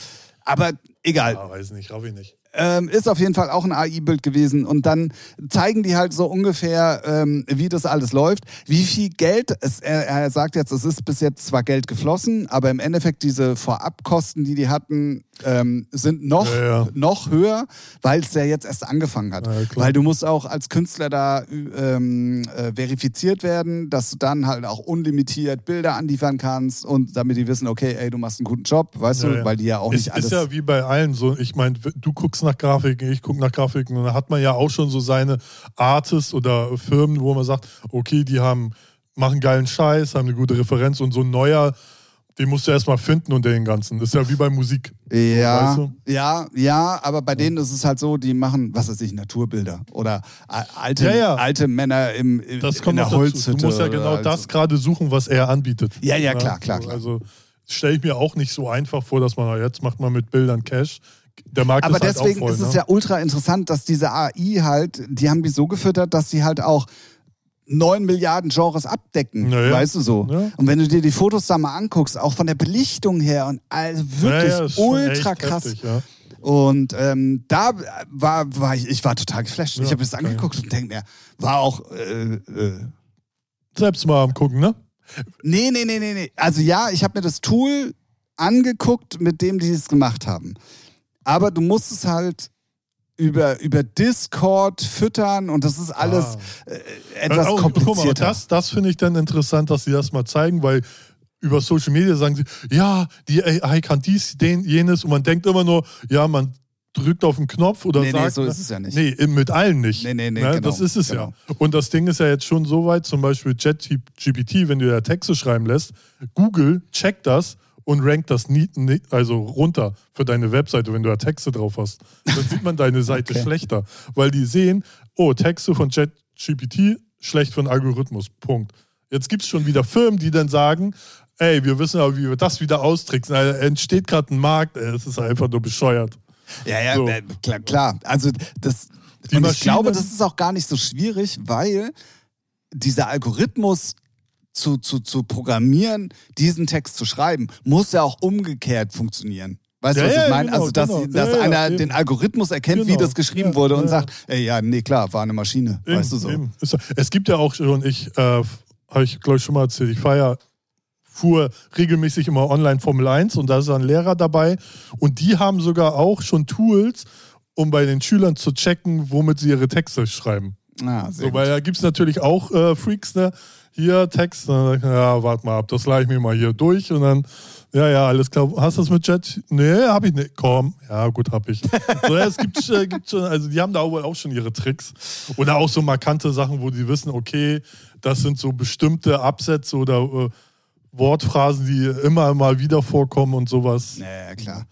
Aber egal. Ja, weiß nicht, raff ich nicht. Ähm, ist auf jeden Fall auch ein AI-Bild gewesen. Und dann zeigen die halt so ungefähr, ähm, wie das alles läuft. Wie viel Geld, es, er, er sagt jetzt, es ist bis jetzt zwar Geld geflossen, aber im Endeffekt diese Vorabkosten, die die hatten, ähm, sind noch, Ja, ja. noch höher, weil es ja jetzt erst angefangen hat. Ja, weil du musst auch als Künstler da ähm, äh, verifiziert werden, dass du dann halt auch unlimitiert Bilder anliefern kannst und damit die wissen, okay, ey, du machst einen guten Job, weißt du, weil die ja auch Es nicht alles... ist ja wie bei allen so. Ich meine, du guckst nach Grafiken, ich gucke nach Grafiken. Und da hat man ja auch schon so seine Artists oder Firmen, wo man sagt, okay, die haben, machen geilen Scheiß, haben eine gute Referenz und so ein neuer, den musst du erstmal finden unter den ganzen. Das ist ja wie bei Musik. Ja, Weißt du? ja, ja, aber bei denen ist es halt so, die machen, was weiß ich, Naturbilder oder a- alte, Ja, ja. alte Männer im, im Das in kommt der noch dazu. Holzhütte. Du musst ja genau also- das gerade suchen, was er anbietet. Ja, ja, klar, klar, klar. Also stelle ich mir auch nicht so einfach vor, dass man na, jetzt macht man mit Bildern Cash. Der Markt Aber ist halt deswegen auch voll, ist es ne? ja ultra interessant, dass diese AI halt, die haben die so gefüttert, dass sie halt auch neun Milliarden Genres abdecken, Ja, ja. weißt du so. Ja. Und wenn du dir die Fotos da mal anguckst, auch von der Belichtung her und also wirklich Ja, ja, ist schon ultra krass. Heftig, ja. Und ähm, da war, war ich, ich war total geflasht. Ja, ich habe das geil. angeguckt und denke mir, war auch äh, äh, Selbst mal am gucken, ne? Nee, nee, nee, nee, nee. Also ja, ich habe mir das Tool angeguckt, mit dem die es gemacht haben. Aber du musst es halt über, über Discord füttern und das ist alles Ah. äh, etwas Oh, guck mal, komplizierter. das das finde ich dann interessant, dass sie das mal zeigen, weil über Social Media sagen sie, ja, die AI kann dies, den, jenes und man denkt immer nur, ja, man drückt auf den Knopf oder Nee, nee, sagt. so ne? ist es ja nicht. Nee, mit allen nicht. Nee, nee, nee, Ne? genau, Das ist es genau. ja. Und das Ding ist ja jetzt schon so weit, zum Beispiel ChatGPT, wenn du da Texte schreiben lässt, Google checkt das und rankt das nie, nie, also runter für deine Webseite, wenn du da Texte drauf hast. Dann sieht man deine Seite Okay. schlechter, weil die sehen, oh, Texte von ChatGPT schlecht für den Algorithmus. Punkt. Jetzt gibt es schon wieder Firmen, die dann sagen, ey, wir wissen aber, wie wir das wieder austricksen. Da entsteht gerade ein Markt, es ist einfach nur bescheuert. Ja, ja, So. äh, klar, klar. Also das Die und ich glaube, das ist auch gar nicht so schwierig, weil dieser Algorithmus zu, zu, zu programmieren, diesen Text zu schreiben, muss ja auch umgekehrt funktionieren. Weißt Ja, du, was ja, ich meine? genau, also, dass, genau. dass Ja, einer eben. den Algorithmus erkennt, wie Genau. das geschrieben Ja, wurde und sagt, ey, ja, nee, klar, war eine Maschine. Eben, weißt du so. eben. Es gibt ja auch schon, ich äh, habe ich glaube ich schon mal erzählt, ich fahre ja fuhr regelmäßig immer online Formel 1 und da ist ein Lehrer dabei und die haben sogar auch schon Tools, um bei den Schülern zu checken, womit sie ihre Texte schreiben. Ah, sehr So, weil da gibt es natürlich auch äh, Freaks, ne? Hier Text, dann, ja, warte mal ab, das leih ich mir mal hier durch und dann, ja, ja, alles klar. Hast du das mit Chat? Nee, hab ich nicht. Komm, ja, gut, hab ich. So, ja, es gibt, äh, gibt schon, also die haben da wohl auch schon ihre Tricks. Oder auch so markante Sachen, wo die wissen, okay, das sind so bestimmte Absätze oder äh, Wortphrasen, die immer mal wieder vorkommen und sowas. Ja, ja, klar.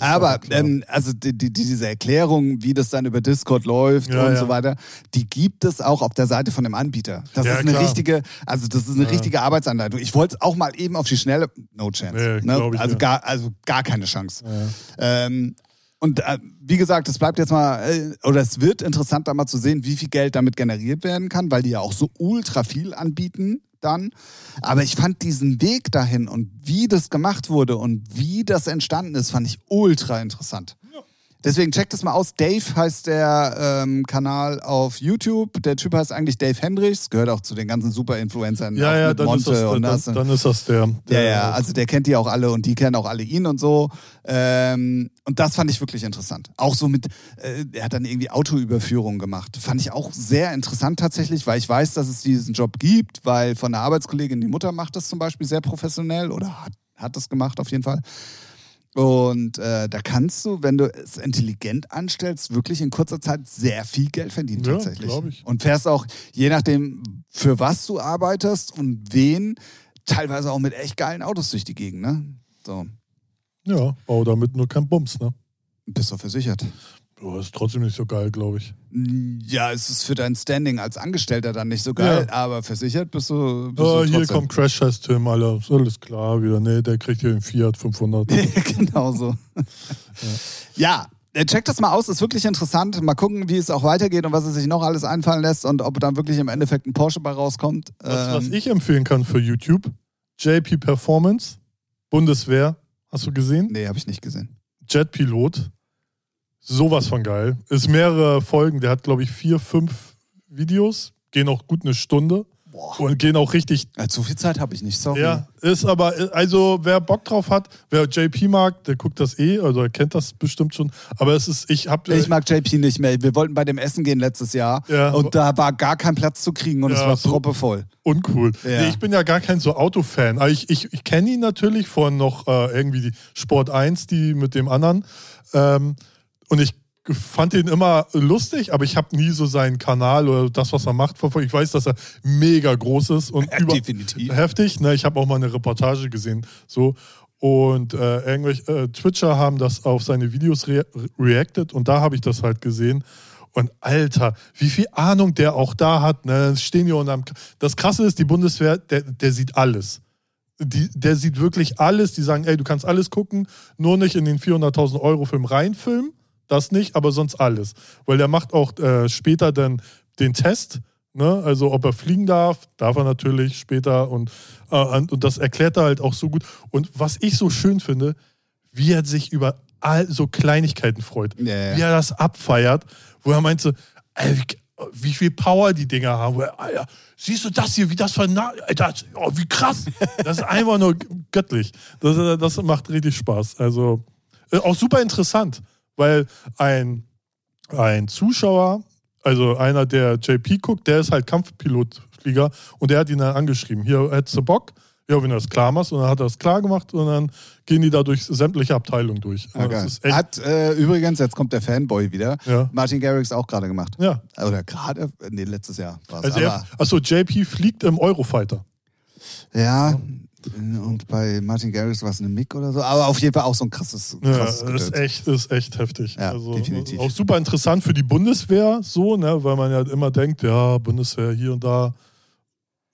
Aber ähm, also die, die, diese Erklärung, wie das dann über Discord läuft Ja, und ja. so weiter, die gibt es auch auf der Seite von dem Anbieter. Das Ja, ist eine klar. richtige, also das ist eine Ja. richtige Arbeitsanleitung. Ich wollte es auch mal eben auf die Schnelle, no chance. Nee, ne? ich, also ja. gar, also gar keine Chance. Ja. Ähm, und äh, wie gesagt, es bleibt jetzt mal, äh, oder es wird interessant, da mal zu sehen, wie viel Geld damit generiert werden kann, weil die ja auch so ultra viel anbieten dann. Aber ich fand diesen Weg dahin und wie das gemacht wurde und wie das entstanden ist, fand ich ultra interessant. Deswegen checkt es mal aus. Dave heißt der ähm, Kanal auf YouTube. Der Typ heißt eigentlich Dave Hendricks, gehört auch zu den ganzen Super-Influencern. Ja, ja, mit dann ist, Monte das, und dann, das. dann ist das der. Ja, der ja, also der kennt die auch alle und die kennen auch alle ihn und so. Ähm, und das fand ich wirklich interessant. Auch so mit, äh, er hat dann irgendwie Autoüberführung gemacht. Fand ich auch sehr interessant tatsächlich, weil ich weiß, dass es diesen Job gibt, weil von der Arbeitskollegin die Mutter macht das zum Beispiel sehr professionell oder hat, hat das gemacht auf jeden Fall. Und äh, da kannst du, wenn du es intelligent anstellst, wirklich in kurzer Zeit sehr viel Geld verdienen Ja, tatsächlich. ich. Und fährst auch, je nachdem, für was du arbeitest und wen, teilweise auch mit echt geilen Autos durch die Gegend, ne? So, Ja, bau damit nur kein Bums, ne? bist du versichert. Boah, ist trotzdem nicht so geil, glaube ich. Ja, es ist für dein Standing als Angestellter dann nicht so geil, Ja. aber versichert bist du, bist Ah, du hier kommt Crash Test Tim. Ist alles klar wieder. Nee, der kriegt hier einen Fiat 500. genau so. ja. äh, Check das mal aus, ist wirklich interessant. Mal gucken, wie es auch weitergeht und was er sich noch alles einfallen lässt und ob dann wirklich im Endeffekt ein Porsche bei rauskommt. Was, was Ähm, ich empfehlen kann für YouTube, JP Performance, Bundeswehr, hast du gesehen? nee, habe ich nicht gesehen. Jetpilot. Sowas von geil. Ist mehrere Folgen. Der hat, glaube ich, vier, fünf Videos. Gehen auch gut eine Stunde. Boah. Und gehen auch richtig so viel Zeit habe ich nicht, sorry. Ja, ist aber, also wer Bock drauf hat, wer JP mag, der guckt das eh, also er kennt das bestimmt schon. Aber es ist, ich habe. Ich mag JP nicht mehr. Wir wollten bei dem Essen gehen letztes Jahr Ja, und da war gar kein Platz zu kriegen und es Ja, war so- proppevoll. uncool. Ja. Nee, ich bin ja gar kein so Autofan. Aber ich, ich, ich kenne ihn natürlich von noch äh, irgendwie die Sport 1, die mit dem anderen. Ähm, und ich fand ihn immer lustig, aber ich habe nie so seinen Kanal oder das, was er macht, verfolgt. Ich weiß, dass er mega groß ist und über definitiv. heftig. Ne? Ich habe auch mal eine Reportage gesehen. So. Und äh, irgendwelche äh, Twitcher haben das auf seine Videos rea reacted und da habe ich das halt gesehen. Und Alter, wie viel Ahnung der auch da hat. Ne? Stehen hier unterm. Das Krasse ist, die Bundeswehr, der, der sieht alles. Die, der sieht wirklich alles. Die sagen, ey, du kannst alles gucken, nur nicht in den 400.000 Euro Film reinfilmen. Das nicht, aber sonst alles. Weil der macht auch äh, später dann den Test. Ne? Also ob er fliegen darf, darf er natürlich später. Und, äh, und das erklärt er halt auch so gut. Und was ich so schön finde, wie er sich über all so Kleinigkeiten freut. Ja, ja. Wie er das abfeiert, wo er meinte, ey, wie, viel Power die Dinger haben. Wo er, Alter, siehst du das hier, wie das verna Alter, oh, wie krass. Das ist einfach nur göttlich. Das, das macht richtig Spaß. Also äh, auch super interessant, weil ein, ein Zuschauer, also einer, der JP guckt, der ist halt Kampfpilotflieger und der hat ihn dann angeschrieben. Hier hättest du Bock? Ja, wenn du das klar machst. Und dann hat er das klar gemacht und dann gehen die da durch sämtliche Abteilungen durch. Ist echt, Hat äh, übrigens, jetzt kommt der Fanboy wieder, Ja. Martin Garrix auch gerade gemacht. ja. Oder gerade, nee, letztes Jahr war es. Also achso, JP fliegt im Eurofighter. ja, und bei Martin Garrix war es eine Mick oder so, aber auf jeden Fall auch so ein krasses, Ja, krasses das Gedöns. ist echt, ist echt heftig. Ja, also, definitiv. Auch super interessant für die Bundeswehr, so, ne, weil man ja immer denkt, ja, Bundeswehr hier und da.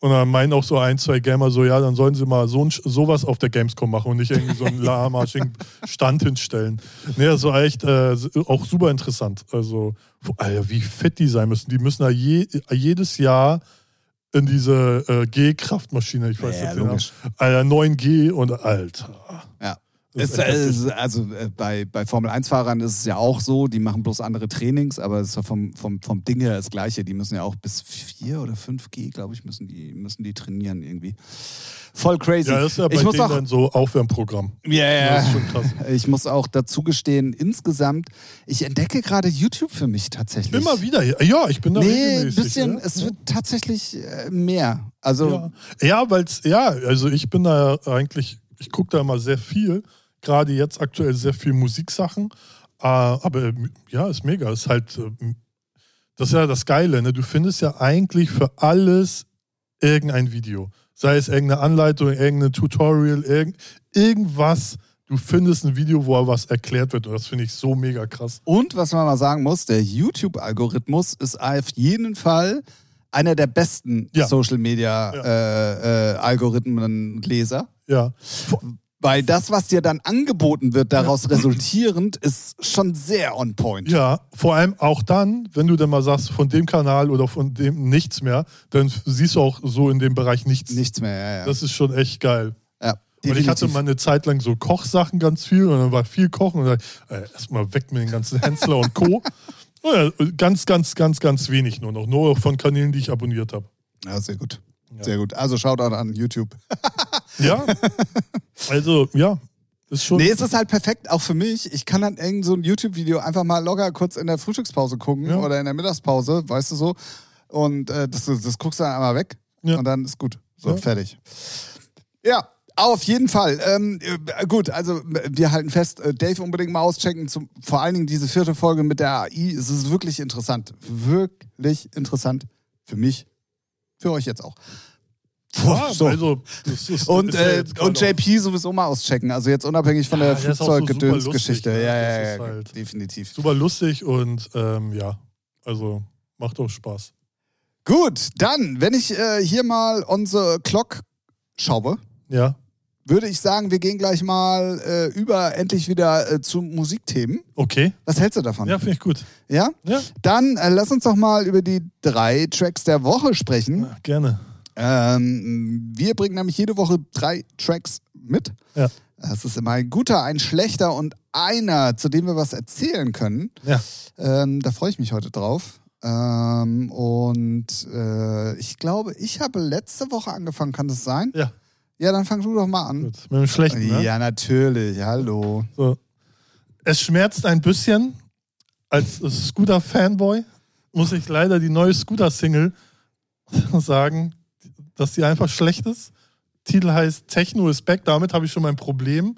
Und dann meinen auch so ein, zwei Gamer so, ja, dann sollen sie mal so ein, sowas auf der Gamescom machen und nicht irgendwie so einen lahmarschigen Stand hinstellen. Nee, das war echt äh, auch super interessant. Also, Alter, wie fit die sein müssen. Die müssen ja je, jedes Jahr in diese äh, G-Kraftmaschine, ich weiß Ja, nicht, den Namen. Alter, 9G und Alter. Ja. Ist es, also äh, bei, bei Formel-1-Fahrern ist es ja auch so, die machen bloß andere Trainings, aber es ist ja vom, vom, vom Ding her das Gleiche. Die müssen ja auch bis 4 oder 5G, glaube ich, müssen die, müssen die trainieren irgendwie. Voll crazy. Ja, das ist ja bei ich muss auch, dann so Aufwärmprogramm. ja, ist ja. Ich muss auch dazu gestehen, insgesamt, ich entdecke gerade YouTube für mich tatsächlich. Immer wieder. Ja, ich bin da Nee, ein bisschen, ja. es wird tatsächlich äh, mehr. Also, Ja, ja weil es, ja, also ich bin da eigentlich, ich gucke da immer sehr viel. Gerade jetzt aktuell sehr viel Musiksachen. Äh, aber äh, ja, ist mega. Ist halt, äh, das ist ja das Geile. Ne? Du findest ja eigentlich für alles irgendein Video. Sei es irgendeine Anleitung, irgendein Tutorial, irgend, irgendwas. Du findest ein Video, wo was erklärt wird. Und das finde ich so mega krass. Und was man mal sagen muss, der YouTube-Algorithmus ist auf jeden Fall einer der besten Ja. Social Media äh, äh, Algorithmen Leser. Ja. Weil das, was dir dann angeboten wird, daraus resultierend, ist schon sehr on point. Ja, vor allem auch dann, wenn du dann mal sagst, von dem Kanal oder von dem nichts mehr, dann siehst du auch so in dem Bereich nichts. Nichts mehr, ja, ja. Das ist schon echt geil. ja Und ich hatte definitiv. mal eine Zeit lang so Kochsachen ganz viel und dann war viel Kochen und dann äh, erstmal weg mit den ganzen Hensler und Co. Ganz, ganz, ganz, ganz wenig nur noch. Nur von Kanälen, die ich abonniert habe. Ja, sehr gut. Ja. Sehr gut. Also Shoutout an YouTube. Ja. also, ja. Ist schon. Nee, es ist halt perfekt, auch für mich. Ich kann dann irgend so ein YouTube-Video einfach mal locker kurz in der Frühstückspause gucken Ja. oder in der Mittagspause, weißt du so. Und äh, das, das guckst du dann einmal weg Ja. und dann ist gut. So, Ja. fertig. Ja, auf jeden Fall. Ähm, äh, gut, also äh, wir halten fest, äh, Dave unbedingt mal auschecken. Zum, vor allen Dingen diese vierte Folge mit der AI. Es ist wirklich interessant. Wirklich interessant. Für mich. Für euch jetzt auch. ja, so. also, das ist, Und, ja äh, jetzt und JP sowieso mal auschecken. Also jetzt unabhängig von Ja, der so Flugzeuggedönsgeschichte. ja, ne? ja, ja, ist halt- definitiv. super lustig und ähm, ja, also macht auch Spaß. Gut, dann, wenn ich äh, hier mal unsere Clock schaue, Ja, würde ich sagen, wir gehen gleich mal äh, über endlich wieder äh, zu Musikthemen. okay. Was hältst du davon? Ja, finde ich gut. Ja? Ja, Dann äh, lass uns doch mal über die drei Tracks der Woche sprechen. gerne. Ähm, wir bringen nämlich jede Woche drei Tracks mit. Ja. Es ist immer ein guter, ein schlechter und einer, zu dem wir was erzählen können. Ja. Ähm, da freue ich mich heute drauf. Ähm, und äh, ich glaube, ich habe letzte Woche angefangen, kann das sein? Ja. Ja, dann fang du doch mal an. Gut. Mit dem Schlechten, ne? Ja, natürlich. Hallo. So. Es schmerzt ein bisschen. Als Scooter-Fanboy muss ich leider die neue Scooter-Single sagen, dass die einfach schlecht ist. Titel heißt Techno is back. Damit habe ich schon mein Problem.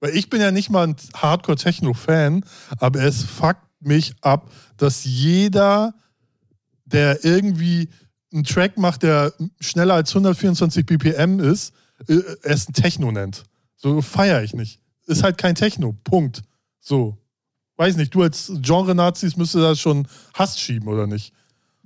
Weil ich bin ja nicht mal ein Hardcore-Techno-Fan, aber es fuckt mich ab, dass jeder, der irgendwie einen Track macht, der schneller als 124 BPM ist, äh, es ein Techno nennt. So feiere ich nicht. Ist halt kein Techno. Punkt. So. Weiß nicht, du als Genre-Nazis müsstest das schon Hass schieben, oder nicht?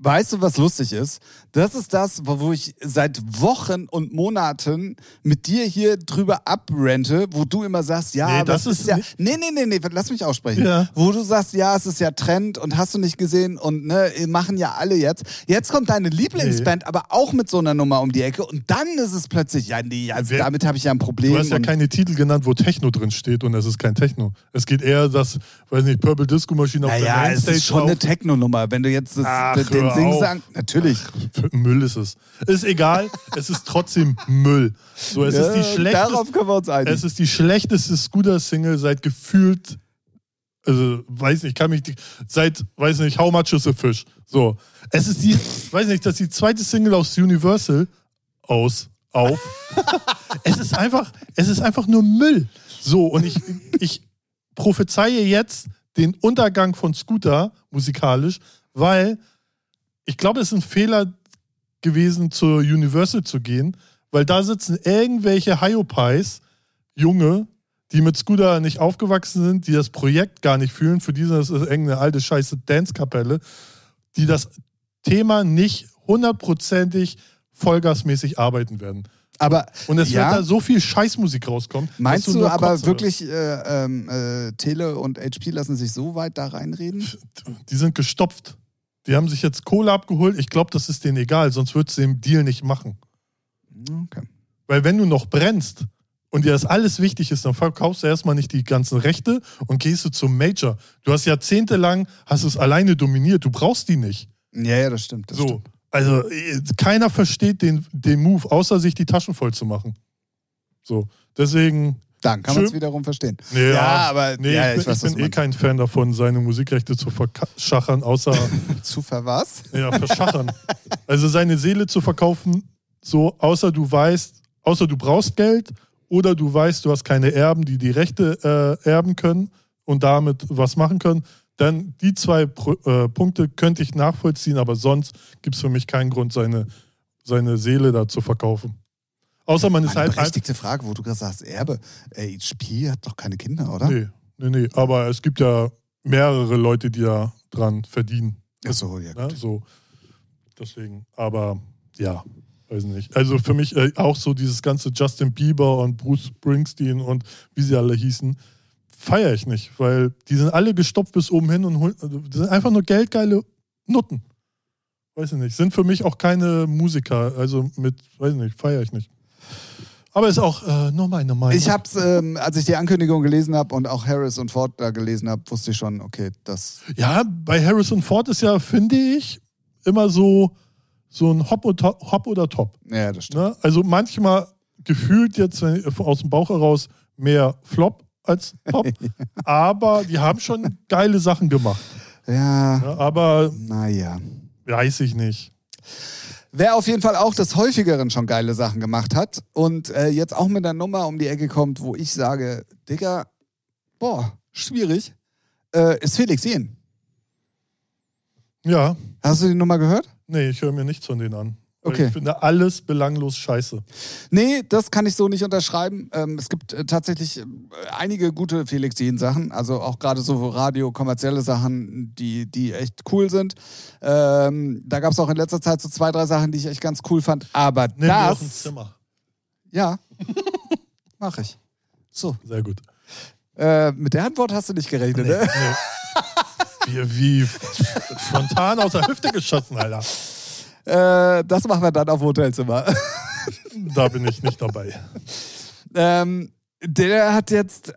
Weißt du, was lustig ist? Das ist das, wo ich seit Wochen und Monaten mit dir hier drüber abrente, wo du immer sagst, ja, Nee, das es ist ja. Nee, nee, nee, nee, lass mich aussprechen. Ja. Wo du sagst, ja, es ist ja Trend und hast du nicht gesehen und ne, machen ja alle jetzt. Jetzt kommt deine Lieblingsband, aber auch mit so einer Nummer um die Ecke und dann ist es plötzlich, ja, nee, also Wer- damit habe ich ja ein Problem. Du hast ja keine Titel genannt, wo Techno drin steht und es ist kein Techno. Es geht eher, dass, weiß nicht, Purple Disco Maschine auf der naja, es Mainstage ist schon eine auf- Techno-Nummer. Wenn du jetzt das, Ach, den hör Singsang, natürlich. Für Müll ist es. Ist egal, es ist trotzdem Müll. So, es ist die Ja, schlechteste, Darauf können wir uns einigen. es ist die schlechteste Scooter-Single seit gefühlt, also weiß nicht, kann mich seit, weiß nicht, How much is a fish? So, es ist die, weiß nicht, das ist die zweite Single aus Universal aus auf. es ist einfach, es ist einfach nur Müll. So und ich, ich prophezeie jetzt den Untergang von Scooter musikalisch, weil ich glaube, es ist ein Fehler gewesen, zur Universal zu gehen, weil da sitzen irgendwelche Hyopies, Junge, die mit Scooter nicht aufgewachsen sind, die das Projekt gar nicht fühlen, für die ist das irgendeine alte scheiße Dance-Kapelle, die das Thema nicht hundertprozentig vollgasmäßig arbeiten werden. aber Und es ja, wird da so viel Scheißmusik rauskommen. Meinst du, nur aber wirklich, äh, ähm, äh, Tele und HP lassen sich so weit da reinreden? Die sind gestopft. Die haben sich jetzt Kohle abgeholt. Ich glaube, das ist denen egal, sonst würdest du den Deal nicht machen. Okay. Weil wenn du noch brennst und dir das alles wichtig ist, dann verkaufst du erstmal nicht die ganzen Rechte und gehst du zum Major. Du hast jahrzehntelang, hast es alleine dominiert, du brauchst die nicht. Ja, ja, das stimmt. Das so. stimmt. Also äh, keiner versteht den, den Move, außer sich die Taschen voll zu machen. So. Deswegen. Dann kann man es wiederum verstehen. Nee, Ja, aber- nee, ja, ich ich bin, weiß, ich bin eh kein Fan davon, seine Musikrechte zu verschachern, außer Zu ver was? ja, verschachern. also seine Seele zu verkaufen, so außer du weißt, außer du brauchst Geld oder du weißt, du hast keine Erben, die die Rechte äh, erben können und damit was machen können, dann die zwei Pro, äh, Punkte könnte ich nachvollziehen, aber sonst gibt es für mich keinen Grund, seine, seine Seele da zu verkaufen. Außer man ist Eine halt. berechtigte Frage, wo du gerade sagst, Erbe. Äh, HP hat doch keine Kinder, oder? Nee, nee, nee. Aber es gibt ja mehrere Leute, die da dran verdienen. Ach so, ja. Ne? Gut. So, deswegen, aber ja, weiß nicht. Also für mich äh, auch so dieses ganze Justin Bieber und Bruce Springsteen und wie sie alle hießen, feiere ich nicht, weil die sind alle gestopft bis oben hin und holen, also, sind einfach nur geldgeile Nutten. Weiß ich nicht. Sind für mich auch keine Musiker, also mit, weiß ich nicht, feiere ich nicht. Aber ist auch äh, nur meine Meinung. Ich hab's, ähm, als ich die Ankündigung gelesen habe und auch Harris und Ford da gelesen habe, wusste ich schon, okay, das. Ja, bei Harrison Ford ist ja, finde ich, immer so, so ein Hop, und Top, Hop oder Top. Ja, das stimmt. Ne? Also manchmal gefühlt jetzt aus dem Bauch heraus mehr Flop als Top, aber die haben schon geile Sachen gemacht. Ja, Ne? Aber naja. weiß ich nicht. Wer auf jeden Fall auch des Häufigeren schon geile Sachen gemacht hat und äh, jetzt auch mit einer Nummer um die Ecke kommt, wo ich sage, Digga, boah, schwierig, äh, ist Felix Jen. Ja, Hast du die Nummer gehört? nee, ich höre mir nichts von denen an. Okay. Ich finde alles belanglos scheiße. Nee, das kann ich so nicht unterschreiben. Ähm, es gibt äh, tatsächlich äh, einige gute Felix Jen Sachen, also auch gerade so Radio, kommerzielle Sachen, die, die echt cool sind. Ähm, da gab es auch in letzter Zeit so zwei, drei Sachen, die ich echt ganz cool fand. Aber Nimm mir aus dem das, Zimmer. ja, mache ich. So, Sehr gut. äh, mit der Antwort hast du nicht gerechnet, Nee, ne? nee. Wie, wie spontan aus der Hüfte geschossen, Alter. Äh, das machen wir dann auf dem Hotelzimmer. Da bin ich nicht dabei. ähm, der hat jetzt.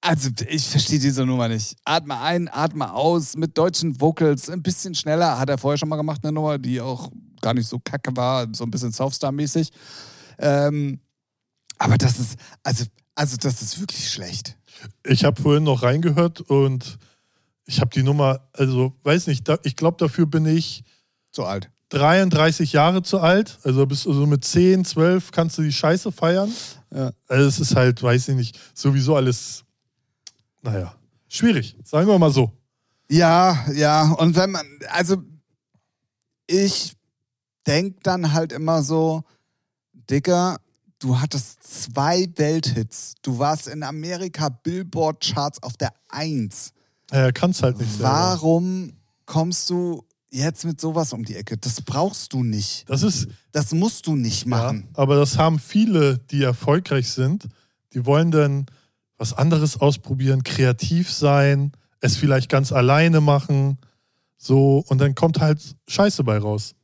Also, ich verstehe diese Nummer nicht. Atme ein, atme aus, mit deutschen Vocals, ein bisschen schneller. Hat er vorher schon mal gemacht, eine Nummer, die auch gar nicht so kacke war, so ein bisschen Southstar-mäßig. Ähm, aber das ist, also, also, das ist wirklich schlecht. Ich habe vorhin noch reingehört und ich habe die Nummer, also weiß nicht, da, ich glaube, dafür bin ich Zu alt. 33 Jahre zu alt. Also bist du so mit 10, 12 kannst du die Scheiße feiern. Ja. Also es ist halt, weiß ich nicht, sowieso alles, naja, schwierig, sagen wir mal so. Ja, ja. Und wenn man, also ich denke dann halt immer so, Dicker, du hattest zwei Welthits. Du warst in Amerika Billboard-Charts auf der Eins. Er kann es halt nicht selber. Warum kommst du jetzt mit sowas um die Ecke? Das brauchst du nicht. Das ist, Das musst du nicht ja, machen. aber das haben viele, die erfolgreich sind. Die wollen dann was anderes ausprobieren, kreativ sein, es vielleicht ganz alleine machen. So, und dann kommt halt Scheiße bei raus.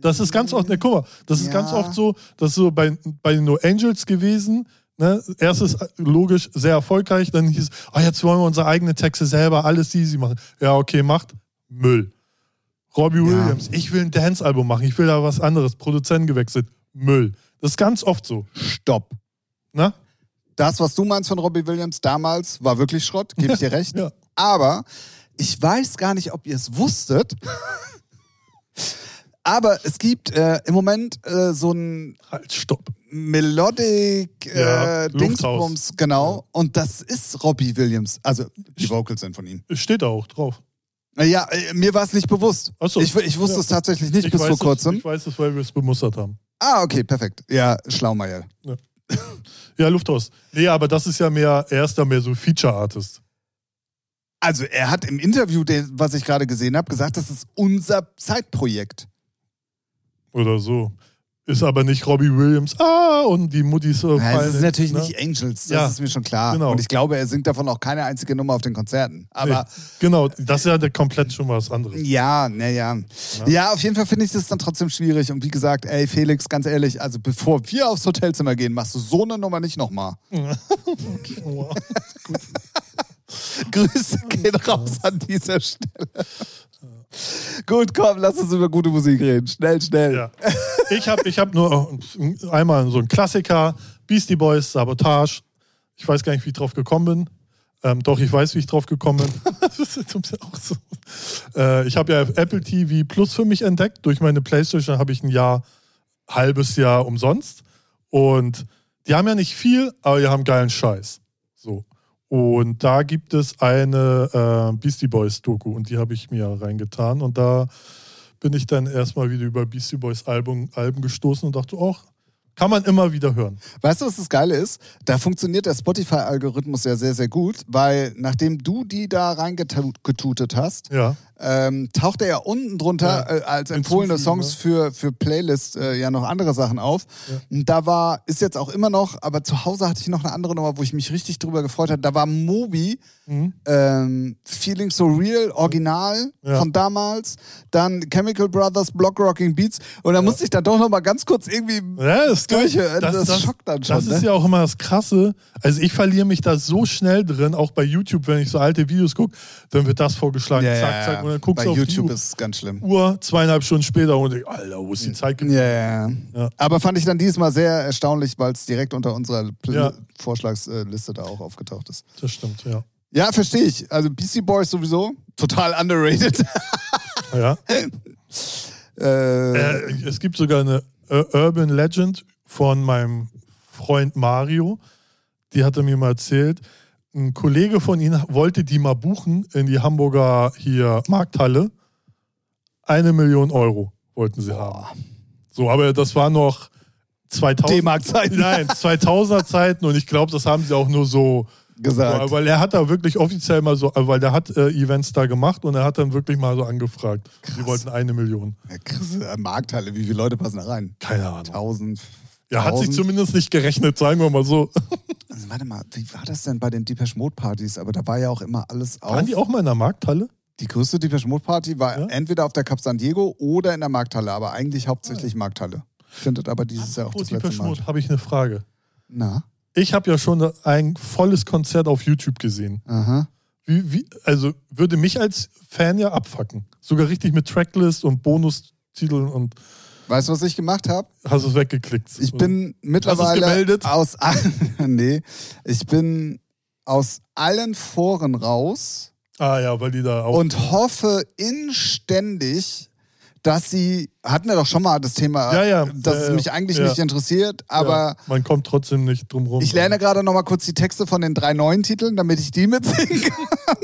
Das ist ganz oft, ne, guck mal, das ist Ja. ganz oft so, das ist so bei, bei den No Angels gewesen. Ne? Erstes logisch sehr erfolgreich, dann hieß, ah, jetzt wollen wir unsere eigenen Texte selber, alles easy machen. Ja, okay, macht Müll. Robbie Williams, ich will ein Dance-Album machen, ich will da was anderes, Produzent gewechselt, Müll. Das ist ganz oft so. Stopp. Ne? Das, was du meinst von Robbie Williams damals, war wirklich Schrott, gebe ich dir recht. Ja. Aber ich weiß gar nicht, ob ihr es wusstet. Aber es gibt äh, im Moment äh, so ein Halt, stopp. Melodic Ja, äh, Lufthaus. Dingsbums, genau. Und das ist Robbie Williams. Also die Vocals sind von ihm. Steht da auch drauf. Ja, äh, mir war es nicht bewusst. Ach so. Ich, ich wusste Ja. es tatsächlich nicht Ich bis vor es- kurzem. Ich weiß es, weil wir es bemustert haben. Ah, okay, perfekt. Ja, Schlaumeier. Ja, Lufthaus. Nee, aber das ist ja mehr, er ist da mehr so Feature-Artist. Also er hat im Interview, was ich gerade gesehen habe, gesagt, das ist unser Zeitprojekt. Oder so. Ist aber nicht Robbie Williams. Ah, und die Muttis äh, Ja, es ist natürlich ne? nicht Angels, das Ja, ist mir schon klar. genau. Und ich glaube, er singt davon auch keine einzige Nummer auf den Konzerten. Aber Nee, genau, das ist ja komplett schon was anderes. ja, naja. Ja. auf jeden Fall finde ich das dann trotzdem schwierig. Und wie gesagt, ey, Felix, ganz ehrlich, also bevor wir aufs Hotelzimmer gehen, machst du so eine Nummer nicht nochmal. Wow. Grüße gehen raus an dieser Stelle. Gut, komm, lass uns über gute Musik reden. Schnell, schnell. Ja. Ich habe ich hab nur einmal so einen Klassiker, Beastie Boys, Sabotage. Ich weiß gar nicht, wie ich drauf gekommen bin. Ähm, doch, ich weiß, wie ich drauf gekommen bin. das ist jetzt auch so. Äh, ich habe ja Apple TV Plus für mich entdeckt. Durch meine Playstation habe ich ein Jahr, halbes Jahr umsonst. Und die haben ja nicht viel, aber die haben geilen Scheiß. So. Und da gibt es eine äh, Beastie Boys Doku und die habe ich mir reingetan. Und da bin ich dann erstmal wieder über Beastie Boys Album, Alben gestoßen und dachte, ach, kann man immer wieder hören. Weißt du, was das Geile ist? Da funktioniert der Spotify-Algorithmus ja sehr, sehr gut, weil nachdem du die da reingetutet hast, Ja. ähm, taucht er ja unten drunter Ja. äh, als empfohlene Hinzufügen, Songs für, für Playlist äh, ja noch andere Sachen auf. Ja. Und da war, ist jetzt auch immer noch, aber zu Hause hatte ich noch eine andere Nummer, wo ich mich richtig drüber gefreut habe. Da war Moby, Mhm. ähm, Feeling So Real, Original von damals, dann Chemical Brothers, Block Rocking Beats und da musste ich dann doch noch mal ganz kurz irgendwie Ja, das, ist geil. durch. äh, Das, schockt dann schon. Das ist ne? ja auch immer das Krasse. Also ich verliere mich da so schnell drin, auch bei YouTube, wenn ich so alte Videos gucke, dann wird das vorgeschlagen, ja, zack, zack, ja. und dann guckst Bei du auf YouTube die ist es ganz schlimm. Uhr, zweieinhalb Stunden später und denkst, Alter, wo ist die Zeit geblieben? Ja, ja. Aber fand ich dann diesmal sehr erstaunlich, weil es direkt unter unserer Pl. Vorschlagsliste da auch aufgetaucht ist. Das stimmt, ja. Ja, verstehe ich. Also Beastie Boys sowieso total underrated. ja. äh, Äh, es gibt sogar eine Urban Legend von meinem Freund Mario. Die hat er mir mal erzählt. Ein Kollege von ihnen wollte die mal buchen in die Hamburger hier Markthalle. Eine Million Euro wollten sie haben. So, aber das war noch 2000. D-Mark-Zeiten. Nein, 2000er Zeiten und ich glaube, das haben sie auch nur so gesagt. weil er hat da wirklich offiziell mal so, weil der hat äh, Events da gemacht und er hat dann wirklich mal so angefragt. Sie wollten eine Million. Ja, krass, äh, Markthalle, wie viele Leute passen da rein? Keine Ahnung. Tausend. Ja, hat sich zumindest nicht gerechnet, sagen wir mal so. Also, warte mal, wie war das denn bei den Depeche Mode Partys? Aber da war ja auch immer alles auf. Waren die auch mal in der Markthalle? Die größte Depeche Mode Party war Ja? entweder auf der Cup San Diego oder in der Markthalle, aber eigentlich hauptsächlich Markthalle. Findet aber dieses Jahr auch das letzte Mal. Habe ich eine Frage. Na, Ich habe ja schon ein volles Konzert auf YouTube gesehen. aha. Wie, wie, also würde mich als Fan ja abfacken. Sogar richtig mit Tracklist und Bonustiteln und Weißt du, was ich gemacht habe? hast es weggeklickt. Ich bin mittlerweile gemeldet? aus allen, nee, ich bin aus allen Foren raus Ah ja, weil die da auch. und hoffe inständig, dass sie hatten ja doch schon mal das Thema, Ja, ja. dass Ja, es mich eigentlich nicht interessiert, aber man kommt trotzdem nicht drum rum. ich lerne gerade noch mal kurz die Texte von den drei neuen Titeln, damit ich die mitsingen kann,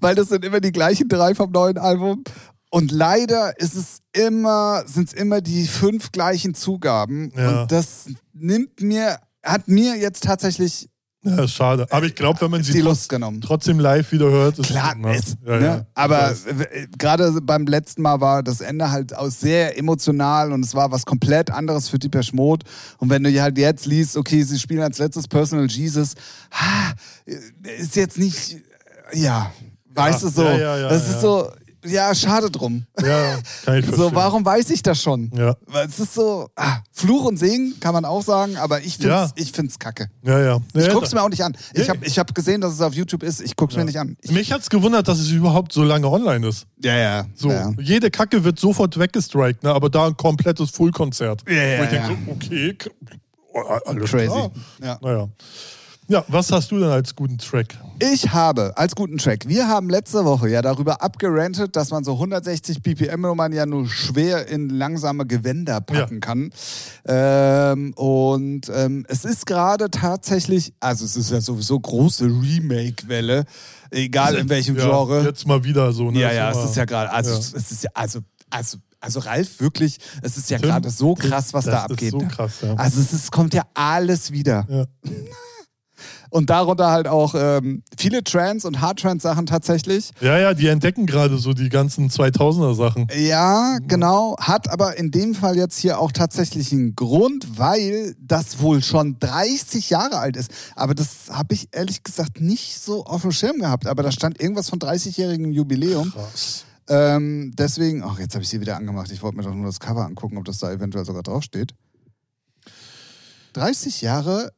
weil das sind immer die gleichen drei vom neuen Album. Und leider ist es immer, sind es immer die fünf gleichen Zugaben. Und das nimmt mir, hat mir jetzt tatsächlich ja, ist schade. Aber ich glaube, wenn man sie Lust genommen. trotzdem live wieder hört, ist Klar, ne? es, ja, ne? ja, aber gerade beim letzten Mal war das Ende halt auch sehr emotional und es war was komplett anderes für Depeche Mode. Und wenn du halt jetzt liest, okay, sie spielen als letztes Personal Jesus, ha, ist jetzt nicht, ja, weißt du so, ja, ja, ja, das ist so, ja, schade drum. Ja, kann ich verstehen. So, warum weiß ich das schon? Ja, Weil Es ist so, ah, Fluch und Segen kann man auch sagen, aber ich find's, Ja. ich find's kacke. ja, ja. Ich ja, guck's da- mir auch nicht an. Ich habe ich hab gesehen, dass es auf YouTube ist. Ich guck's mir nicht an. Ich, Mich hat's gewundert, dass es überhaupt so lange online ist. ja, ja. So, ja. jede Kacke wird sofort weggestrikt, ne? aber da ein komplettes Fullkonzert. Ja, ja, Wo ich denke ja. okay, alles Crazy. klar. Ja. Naja. Ja, was hast du denn als guten Track? Ich habe als guten Track, wir haben letzte Woche ja darüber abgerantet, dass man so 160 BPM-Nummern ja nur schwer in langsame Gewänder packen Ja. kann. Ähm, und ähm, es ist gerade tatsächlich, also es ist ja sowieso große Remake-Welle, egal in welchem ja, Genre. Jetzt mal wieder so. Ne? Ja, ja, es ist ja gerade, also Ja. es ist ja, also, also, also Ralf, wirklich, es ist ja gerade so krass, was das da ist abgeht. so ne? krass, ja. Also es ist, kommt ja alles wieder. Ja. Und darunter halt auch ähm, viele Trance- und Hard-Trance-Sachen tatsächlich. ja, ja, die entdecken gerade so die ganzen 2000er-Sachen. Ja, genau. Hat aber in dem Fall jetzt hier auch tatsächlich einen Grund, weil das wohl schon 30 Jahre alt ist. Aber das habe ich ehrlich gesagt nicht so auf dem Schirm gehabt. Aber da stand irgendwas von 30-jährigem Jubiläum. Krass. Ähm, deswegen, ach, jetzt habe ich sie wieder angemacht. Ich wollte mir doch nur das Cover angucken, ob das da eventuell sogar draufsteht. 30 Jahre,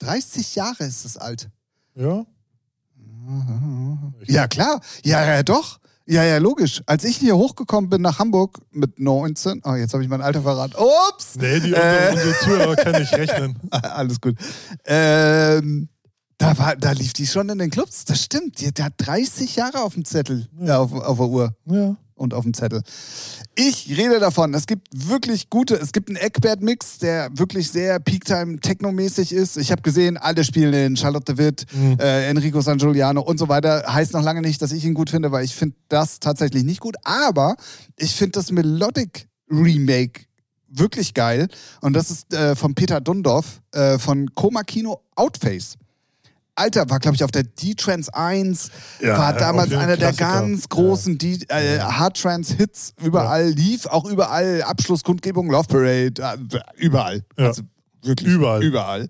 30 Jahre ist es alt. Ja? Ja, klar. Ja, ja, doch. Ja, ja, logisch. Als ich hier hochgekommen bin nach Hamburg mit 19, oh, jetzt habe ich mein Alter verraten. Ups! Nee, die, Äh. unsere, Zuhörer können nicht rechnen. Alles gut. Ähm, da, war, da lief die schon in den Clubs. Das stimmt. Die, der hat 30 Jahre auf dem Zettel, ja. auf, auf der Uhr Ja. Und auf dem Zettel. Ich rede davon, es gibt wirklich gute, es gibt einen Eckbert-Mix, der wirklich sehr Peak-Time-Techno-mäßig ist. Ich habe gesehen, alle spielen den, Charlotte Witt, Mhm. äh, Enrico San Giuliano und so weiter. Heißt noch lange nicht, dass ich ihn gut finde, weil ich finde das tatsächlich nicht gut. Aber ich finde das Melodic-Remake wirklich geil. Und das ist äh, von Peter Dundorf äh, von Coma Kino Outface. Alter, war, glaube ich, auf der D-Trans 1, Ja, war ja, damals einer der ganz großen D- äh, Hard-Trans-Hits überall, lief auch überall, Abschlusskundgebung, Love Parade, äh, überall. Ja. Also wirklich Überall. Überall.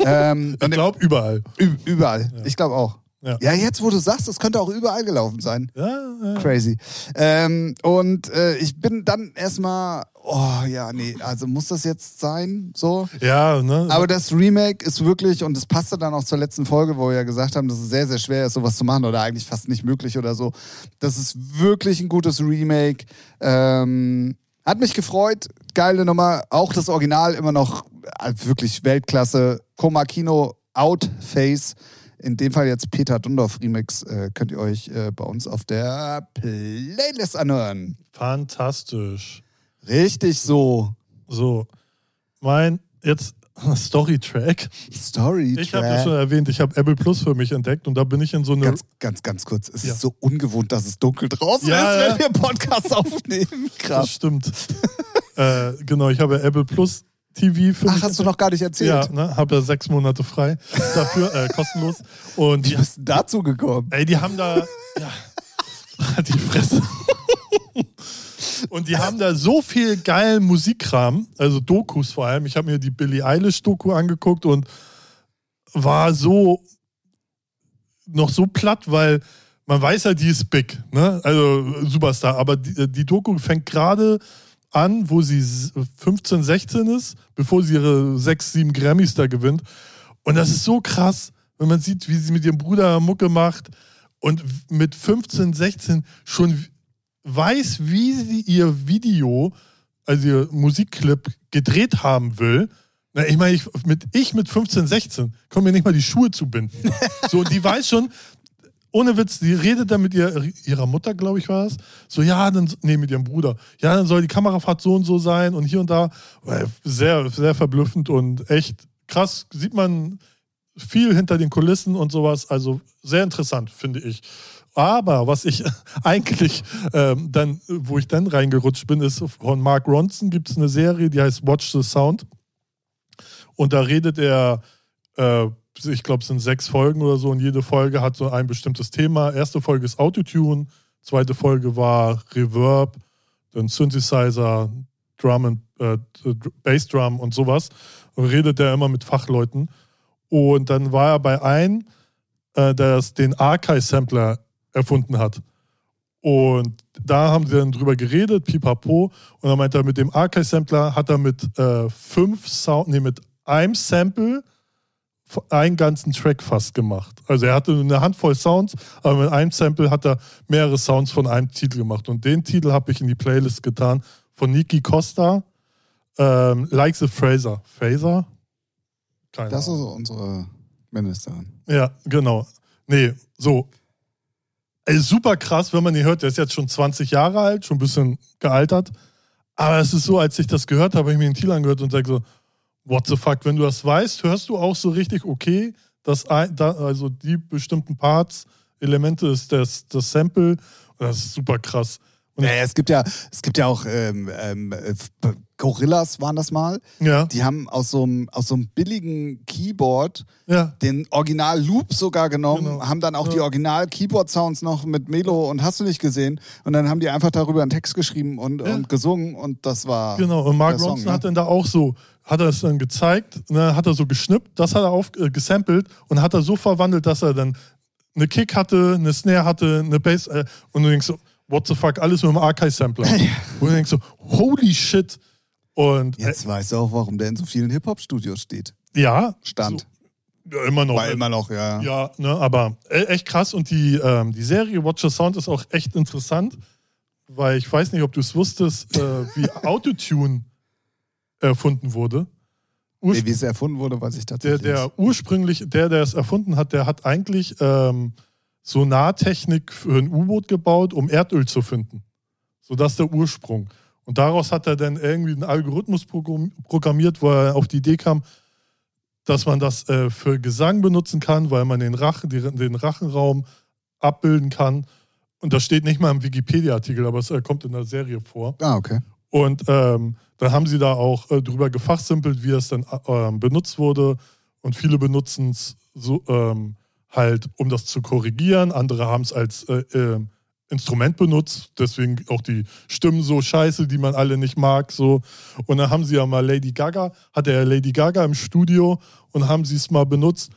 ähm, Ich glaube, überall. überall. Ich glaube auch. Ja. Ja, jetzt wo du sagst, es könnte auch überall gelaufen sein. Ja, ja. Crazy. Ähm, und äh, ich bin dann erstmal, oh ja, nee, also muss das jetzt sein? So. ja ne? Aber das Remake ist wirklich, und das passte dann auch zur letzten Folge, wo wir ja gesagt haben, dass es sehr, sehr schwer ist, sowas zu machen oder eigentlich fast nicht möglich oder so. Das ist wirklich ein gutes Remake. Ähm, hat mich gefreut. Geile Nummer. Auch das Original immer noch äh, wirklich Weltklasse. Koma Kino Outface. In dem Fall jetzt Peter Dundorf Remix. Äh, könnt ihr euch äh, bei uns auf der Playlist anhören. Fantastisch. Richtig so. So, mein jetzt Story-Track. Story. Ich habe ja schon erwähnt, ich habe Apple Plus für mich entdeckt und da bin ich in so eine. Ganz, ganz, ganz kurz. Es Ja. ist so ungewohnt, dass es dunkel draußen Ja, ist, wenn wir Podcasts aufnehmen. Das Krass. stimmt. äh, genau, ich habe Apple Plus TV für Ach, hast du noch gar nicht erzählt? Ja, ne, habe ja sechs Monate frei dafür, äh, kostenlos. Und Wie die, bist dazu gekommen? ey, die haben da, ja, die Fresse. Und die haben da so viel geilen Musikkram, also Dokus vor allem. Ich habe mir die Billie Eilish-Doku angeguckt und war so noch so platt, weil man weiß ja, die ist big, ne? Also Superstar. Aber die, die Doku fängt gerade an, wo sie 15, 16 ist, bevor sie ihre 6, 7 Grammys da gewinnt. Und das ist so krass, wenn man sieht, wie sie mit ihrem Bruder Mucke macht und mit 15, 16 schon weiß, wie sie ihr Video, also ihr Musikclip gedreht haben will. Na, ich meine, ich mit, ich mit 15, 16 komme mir nicht mal die Schuhe zu binden. So, die weiß schon, ohne Witz, die redet dann mit ihr, ihrer Mutter, glaube ich, war es. So, ja, dann, nee, mit ihrem Bruder. Ja, dann soll die Kamerafahrt so und so sein und hier und da. Sehr, sehr verblüffend und echt krass. Sieht man viel hinter den Kulissen und sowas. Also sehr interessant, finde ich. Aber was ich eigentlich ähm, dann, wo ich dann reingerutscht bin, ist von Mark Ronson gibt es eine Serie, die heißt Watch the Sound. Und da redet er, äh, ich glaube, es sind sechs Folgen oder so, und jede Folge hat so ein bestimmtes Thema. Erste Folge ist Autotune, zweite Folge war Reverb, dann Synthesizer, Drum und äh, Bassdrum und sowas. Und redet er immer mit Fachleuten. Und dann war er bei einem, äh, der den Archive-Sampler erfunden hat. Und da haben sie dann drüber geredet, pipapo. Und dann meinte er, mit dem Archive-Sampler hat er mit äh, fünf Sound, nee, mit einem Sample einen ganzen Track fast gemacht. Also er hatte eine Handvoll Sounds, aber mit einem Sample hat er mehrere Sounds von einem Titel gemacht. Und den Titel habe ich in die Playlist getan von Niki Costa, ähm, Like the Fraser. Fraser? Keine das Ahnung. ist unsere Ministerin. Ja, genau. Nee, so. Ey, super krass, wenn man ihn hört. Der ist jetzt schon 20 Jahre alt, schon ein bisschen gealtert. Aber es ist so, als ich das gehört habe, habe ich mir den Titel angehört und sage so, what the fuck, wenn du das weißt, hörst du auch so richtig, okay, dass also die bestimmten Parts, Elemente ist das, das Sample. Das ist super krass. Naja, es gibt ja, es gibt ja auch ähm, ähm, Gorillas waren das mal. Ja. Die haben aus so einem, aus so einem billigen Keyboard ja. den Original-Loop sogar genommen, genau. haben dann auch ja. die Original-Keyboard-Sounds noch mit Melo und hast du nicht gesehen. Und dann haben die einfach darüber einen Text geschrieben und, ja. und gesungen und das war. Genau, und Mark Ronson ne? hat dann da auch so, hat er es dann gezeigt, ne, hat er so geschnippt, das hat er auf, äh, gesampelt und hat er so verwandelt, dass er dann eine Kick hatte, eine Snare hatte, eine Bass äh, und du denkst so, what the fuck, alles mit einem Archive-Sampler. und du denkst so, holy shit. Und, Jetzt äh, weißt du auch, warum der in so vielen Hip-Hop-Studios steht. Ja. Stand. So, ja, immer noch. War immer noch, ja. Ja, ne, aber e, echt krass. Und die, ähm, die Serie Watch the Sound ist auch echt interessant, weil ich weiß nicht, ob du es wusstest, äh, wie Autotune erfunden wurde. Urspr wie es erfunden wurde, weiß ich tatsächlich. Der, der ursprünglich, der, der es erfunden hat, der hat eigentlich ähm, Sonartechnik für ein U-Boot gebaut, um Erdöl zu finden. So das ist der Ursprung. Und daraus hat er dann irgendwie einen Algorithmus programmiert, wo er auf die Idee kam, dass man das äh, für Gesang benutzen kann, weil man den, Rachen, den Rachenraum abbilden kann. Und das steht nicht mal im Wikipedia-Artikel, aber es äh, kommt in der Serie vor. Ah, okay. Und ähm, dann haben sie da auch äh, drüber gefachsimpelt, wie es dann äh, benutzt wurde. Und viele benutzen es so, ähm, halt, um das zu korrigieren. Andere haben es als äh, äh, Instrument benutzt, deswegen auch die Stimmen so scheiße, die man alle nicht mag. So. Und dann haben sie ja mal Lady Gaga, hatte er Lady Gaga im Studio und haben sie es mal benutzt.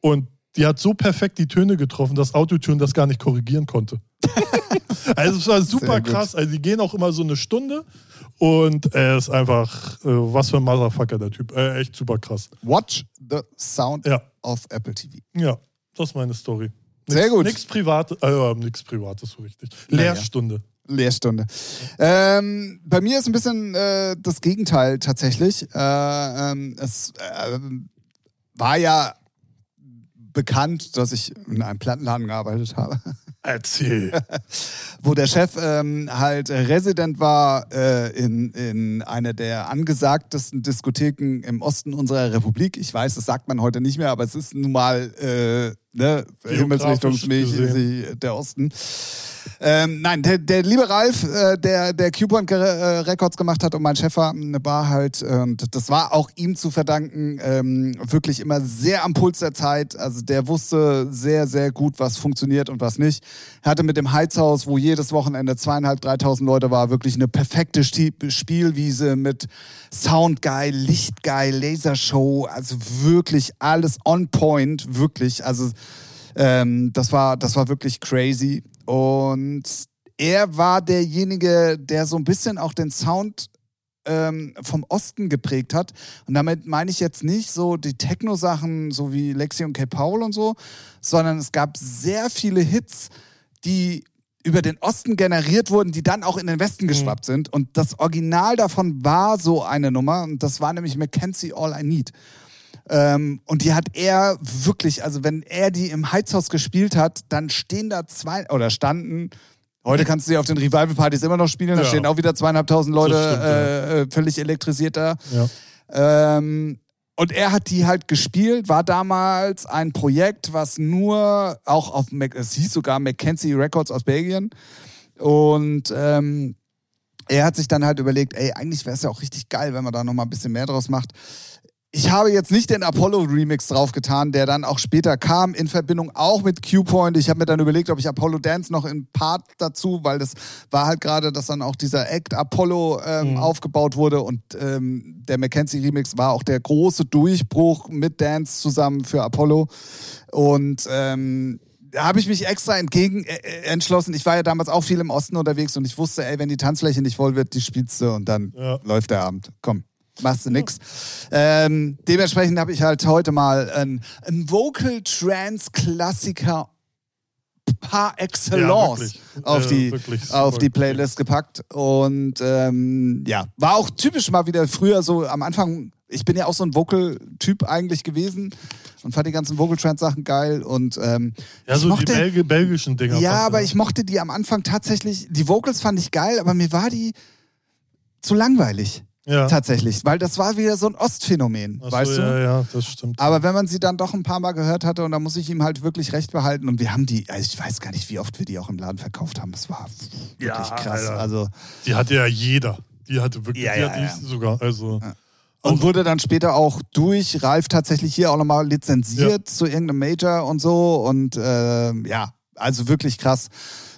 Und die hat so perfekt die Töne getroffen, dass Autotune das gar nicht korrigieren konnte. also es war super krass. Also die gehen auch immer so eine Stunde und er ist einfach, äh, was für ein Motherfucker der Typ. Äh, echt super krass. Watch the Sound ja. of Apple TV. Ja. Das ist meine Story. Nix, Sehr gut. Nichts Privates, äh, nichts Privates so richtig. Lehrstunde. Lehrstunde. Ähm, bei mir ist ein bisschen äh, das Gegenteil tatsächlich. Äh, ähm, es äh, war ja bekannt, dass ich in einem Plattenladen gearbeitet habe. Erzähl. Wo der Chef ähm, halt Resident war äh, in, in einer der angesagtesten Diskotheken im Osten unserer Republik. Ich weiß, das sagt man heute nicht mehr, aber es ist nun mal äh, ne, Himmelsrichtung der Osten. Ähm, nein, der, der liebe Ralf, äh, der, der Q-Point äh, Records gemacht hat und mein Chef war, war halt, und das war auch ihm zu verdanken, ähm, wirklich immer sehr am Puls der Zeit. Also der wusste sehr, sehr gut, was funktioniert und was nicht. Er hatte mit dem Heizhaus, wo jedes Wochenende zweieinhalb, dreitausend Leute war, wirklich eine perfekte Spielwiese mit Sound geil, Licht geil, Lasershow, also wirklich alles on point, wirklich. Also Ähm, das, war, das war wirklich crazy. Und er war derjenige, der so ein bisschen auch den Sound ähm, vom Osten geprägt hat. Und damit meine ich jetzt nicht so die Techno-Sachen, so wie Lexi und K. Paul und so, sondern es gab sehr viele Hits, die über den Osten generiert wurden, die dann auch in den Westen geschwappt sind. Und das Original davon war so eine Nummer. Und das war nämlich Mackenzie All I Need. Ähm, und die hat er wirklich, also wenn er die im Heizhaus gespielt hat, dann stehen da zwei, oder standen, heute kannst du sie auf den Revival-Partys immer noch spielen, da Ja. stehen auch wieder zweieinhalbtausend Leute stimmt, äh, äh, völlig elektrisiert da. Ja. Ähm, und er hat die halt gespielt, war damals ein Projekt, was nur auch auf, Mac- es hieß sogar Mackenzie Records aus Belgien. Und ähm, er hat sich dann halt überlegt, ey, eigentlich wäre es ja auch richtig geil, wenn man da nochmal ein bisschen mehr draus macht. Ich habe jetzt nicht den Apollo-Remix draufgetan, der dann auch später kam, in Verbindung auch mit Q-Point. Ich habe mir dann überlegt, ob ich Apollo Dance noch in Part dazu, weil das war halt gerade, dass dann auch dieser Act Apollo ähm, Mhm. aufgebaut wurde und ähm, der Mackenzie-Remix war auch der große Durchbruch mit Dance zusammen für Apollo. Und ähm, da habe ich mich extra entgegen äh, äh, entschlossen. Ich war ja damals auch viel im Osten unterwegs und ich wusste, ey, wenn die Tanzfläche nicht voll wird, die spielst du und dann Ja. läuft der Abend. Komm, machst du nix. Ähm, dementsprechend habe ich halt heute mal ein, ein Vocal Trance Klassiker par excellence wirklich. auf, Äh, die, wirklich auf die. Playlist gepackt. Und ähm, ja, war auch typisch mal wieder früher so am Anfang. Ich bin ja auch so ein Vocal-Typ eigentlich gewesen und fand die ganzen Vocal Trance-Sachen geil. Und ähm, Ja, so die mochte, Belgi belgischen Dinger. ja, fand aber er. ich mochte die am Anfang tatsächlich. Die Vocals fand ich geil, aber mir war die zu langweilig. Ja. Tatsächlich, weil das war wieder so ein Ostphänomen, Ach so, weißt du? Ja, ja, das stimmt. Aber wenn man sie dann doch ein paar Mal gehört hatte, und da muss ich ihm halt wirklich recht behalten. Und wir haben die, also ich weiß gar nicht, wie oft wir die auch im Laden verkauft haben. Das war wirklich Ja, krass. Alter. Also, die hatte ja jeder. Die hatte wirklich, Ja, die ja, hatte ja. ich sogar. Also, und wurde dann später auch durch Ralf tatsächlich hier auch nochmal lizenziert zu irgendeinem Major und so. Und ähm, ja, also wirklich krass.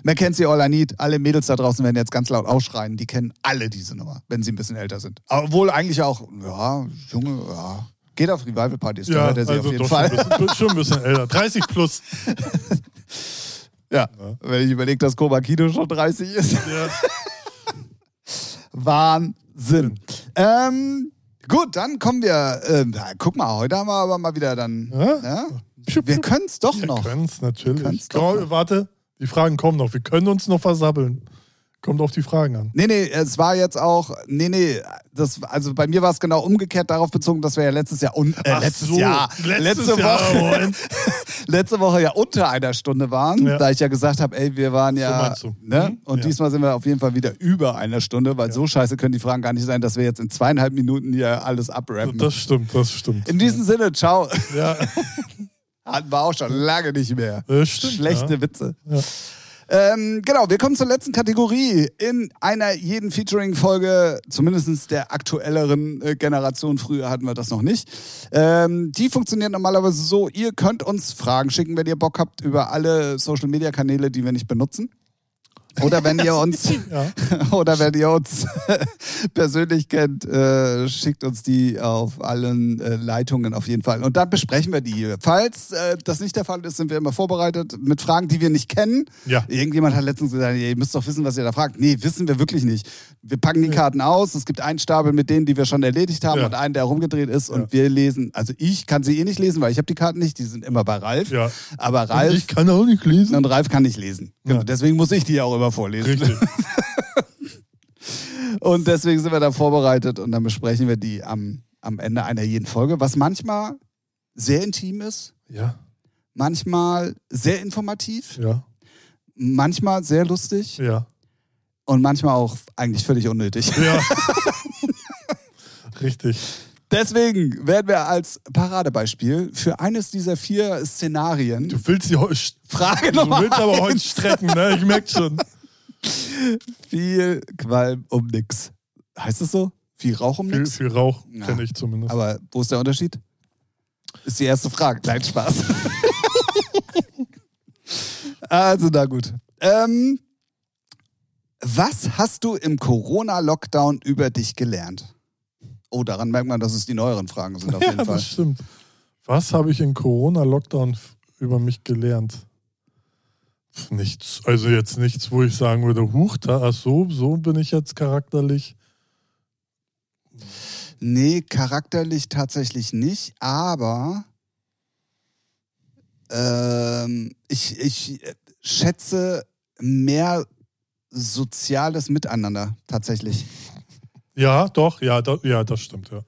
Mackenzie All I Need, alle Mädels da draußen werden jetzt ganz laut ausschreien. Die kennen alle diese Nummer, wenn sie ein bisschen älter sind. Obwohl eigentlich auch, ja, Junge, ja. Geht auf Revival-Partys, da ja, hört er sie also auf jeden Fall. Schon, ein bisschen, schon ein bisschen älter. 30 plus. Ja, wenn ich überlege, dass Koma Kino schon 30 ist. Ja. Wahnsinn. Ähm, gut, dann kommen wir. Na, guck mal, heute haben wir aber mal wieder dann. Ja? Ja? Wir können es doch Wir noch. können's natürlich. Können's doch Komm, warte, die Fragen kommen noch. Wir können uns noch versabbeln. Kommt auf die Fragen an. Nee, nee, es war jetzt auch. Nee, nee, das, also bei mir war es genau umgekehrt darauf bezogen, dass wir ja letztes Jahr. Un, äh, letztes so, Jahr. letztes letzte, Jahr, Woche, letzte Woche ja unter einer Stunde waren, Ja. da ich ja gesagt habe, ey, wir waren So ja. du. ne? Mhm. Und Ja. diesmal sind wir auf jeden Fall wieder über einer Stunde, weil so scheiße können die Fragen gar nicht sein, dass wir jetzt in zweieinhalb Minuten hier alles abrappen. Das stimmt, das stimmt. In diesem Sinne, ciao. Ja, Hatten wir auch schon lange nicht mehr. stimmt. Schlechte ja. Witze. Ja. Ähm, genau, wir kommen zur letzten Kategorie in einer jeden Featuring-Folge, zumindest der aktuelleren äh, Generation. Früher hatten wir das noch nicht. Ähm, die funktioniert normalerweise so: Ihr könnt uns Fragen schicken, wenn ihr Bock habt, über alle Social-Media-Kanäle, die wir nicht benutzen. Oder wenn ihr uns, Ja. oder wenn ihr uns persönlich kennt, äh, schickt uns die auf allen äh, Leitungen auf jeden Fall. Und dann besprechen wir die hier. Falls äh, das nicht der Fall ist, sind wir immer vorbereitet mit Fragen, die wir nicht kennen. Ja. Irgendjemand hat letztens gesagt, ihr müsst doch wissen, was ihr da fragt. Nee, wissen wir wirklich nicht. Wir packen die Karten aus. Es gibt einen Stapel mit denen, die wir schon erledigt haben Ja. und einen, der rumgedreht ist. Und wir lesen, also ich kann sie eh nicht lesen, weil ich habe die Karten nicht. Die sind immer bei Ralf. Ja. Aber Und Ralf ich kann auch nicht lesen. und Ralf kann nicht lesen. Genau. Deswegen muss ich die auch immer vorlesen. Richtig. Und deswegen sind wir da vorbereitet und dann besprechen wir die am, am Ende einer jeden Folge, was manchmal sehr intim ist, Ja, manchmal sehr informativ, ja, manchmal sehr lustig ja. und manchmal auch eigentlich völlig unnötig. Ja. Richtig. Deswegen werden wir als Paradebeispiel für eines dieser vier Szenarien Du willst die heute. Frage Du Nummer willst aber heute strecken, ne? Ich merke schon. Viel Qualm um nix. Heißt es so? Viel Rauch um Viel, nix? viel Rauch Ja. kenne ich zumindest. Aber wo ist der Unterschied? Ist die erste Frage. Klein Spaß. also, na gut. Ähm, was hast du im Corona-Lockdown über dich gelernt? Oh, daran merkt man, dass es die neueren Fragen sind auf jeden ja, Fall. das stimmt. Was habe ich in Corona-Lockdown über mich gelernt? Nichts, also jetzt nichts, wo ich sagen würde, huch, da, ach so, so bin ich jetzt charakterlich. Nee, charakterlich tatsächlich nicht, aber ähm, ich, ich schätze mehr soziales Miteinander tatsächlich. Ja, doch, ja, da, ja, das stimmt, ja.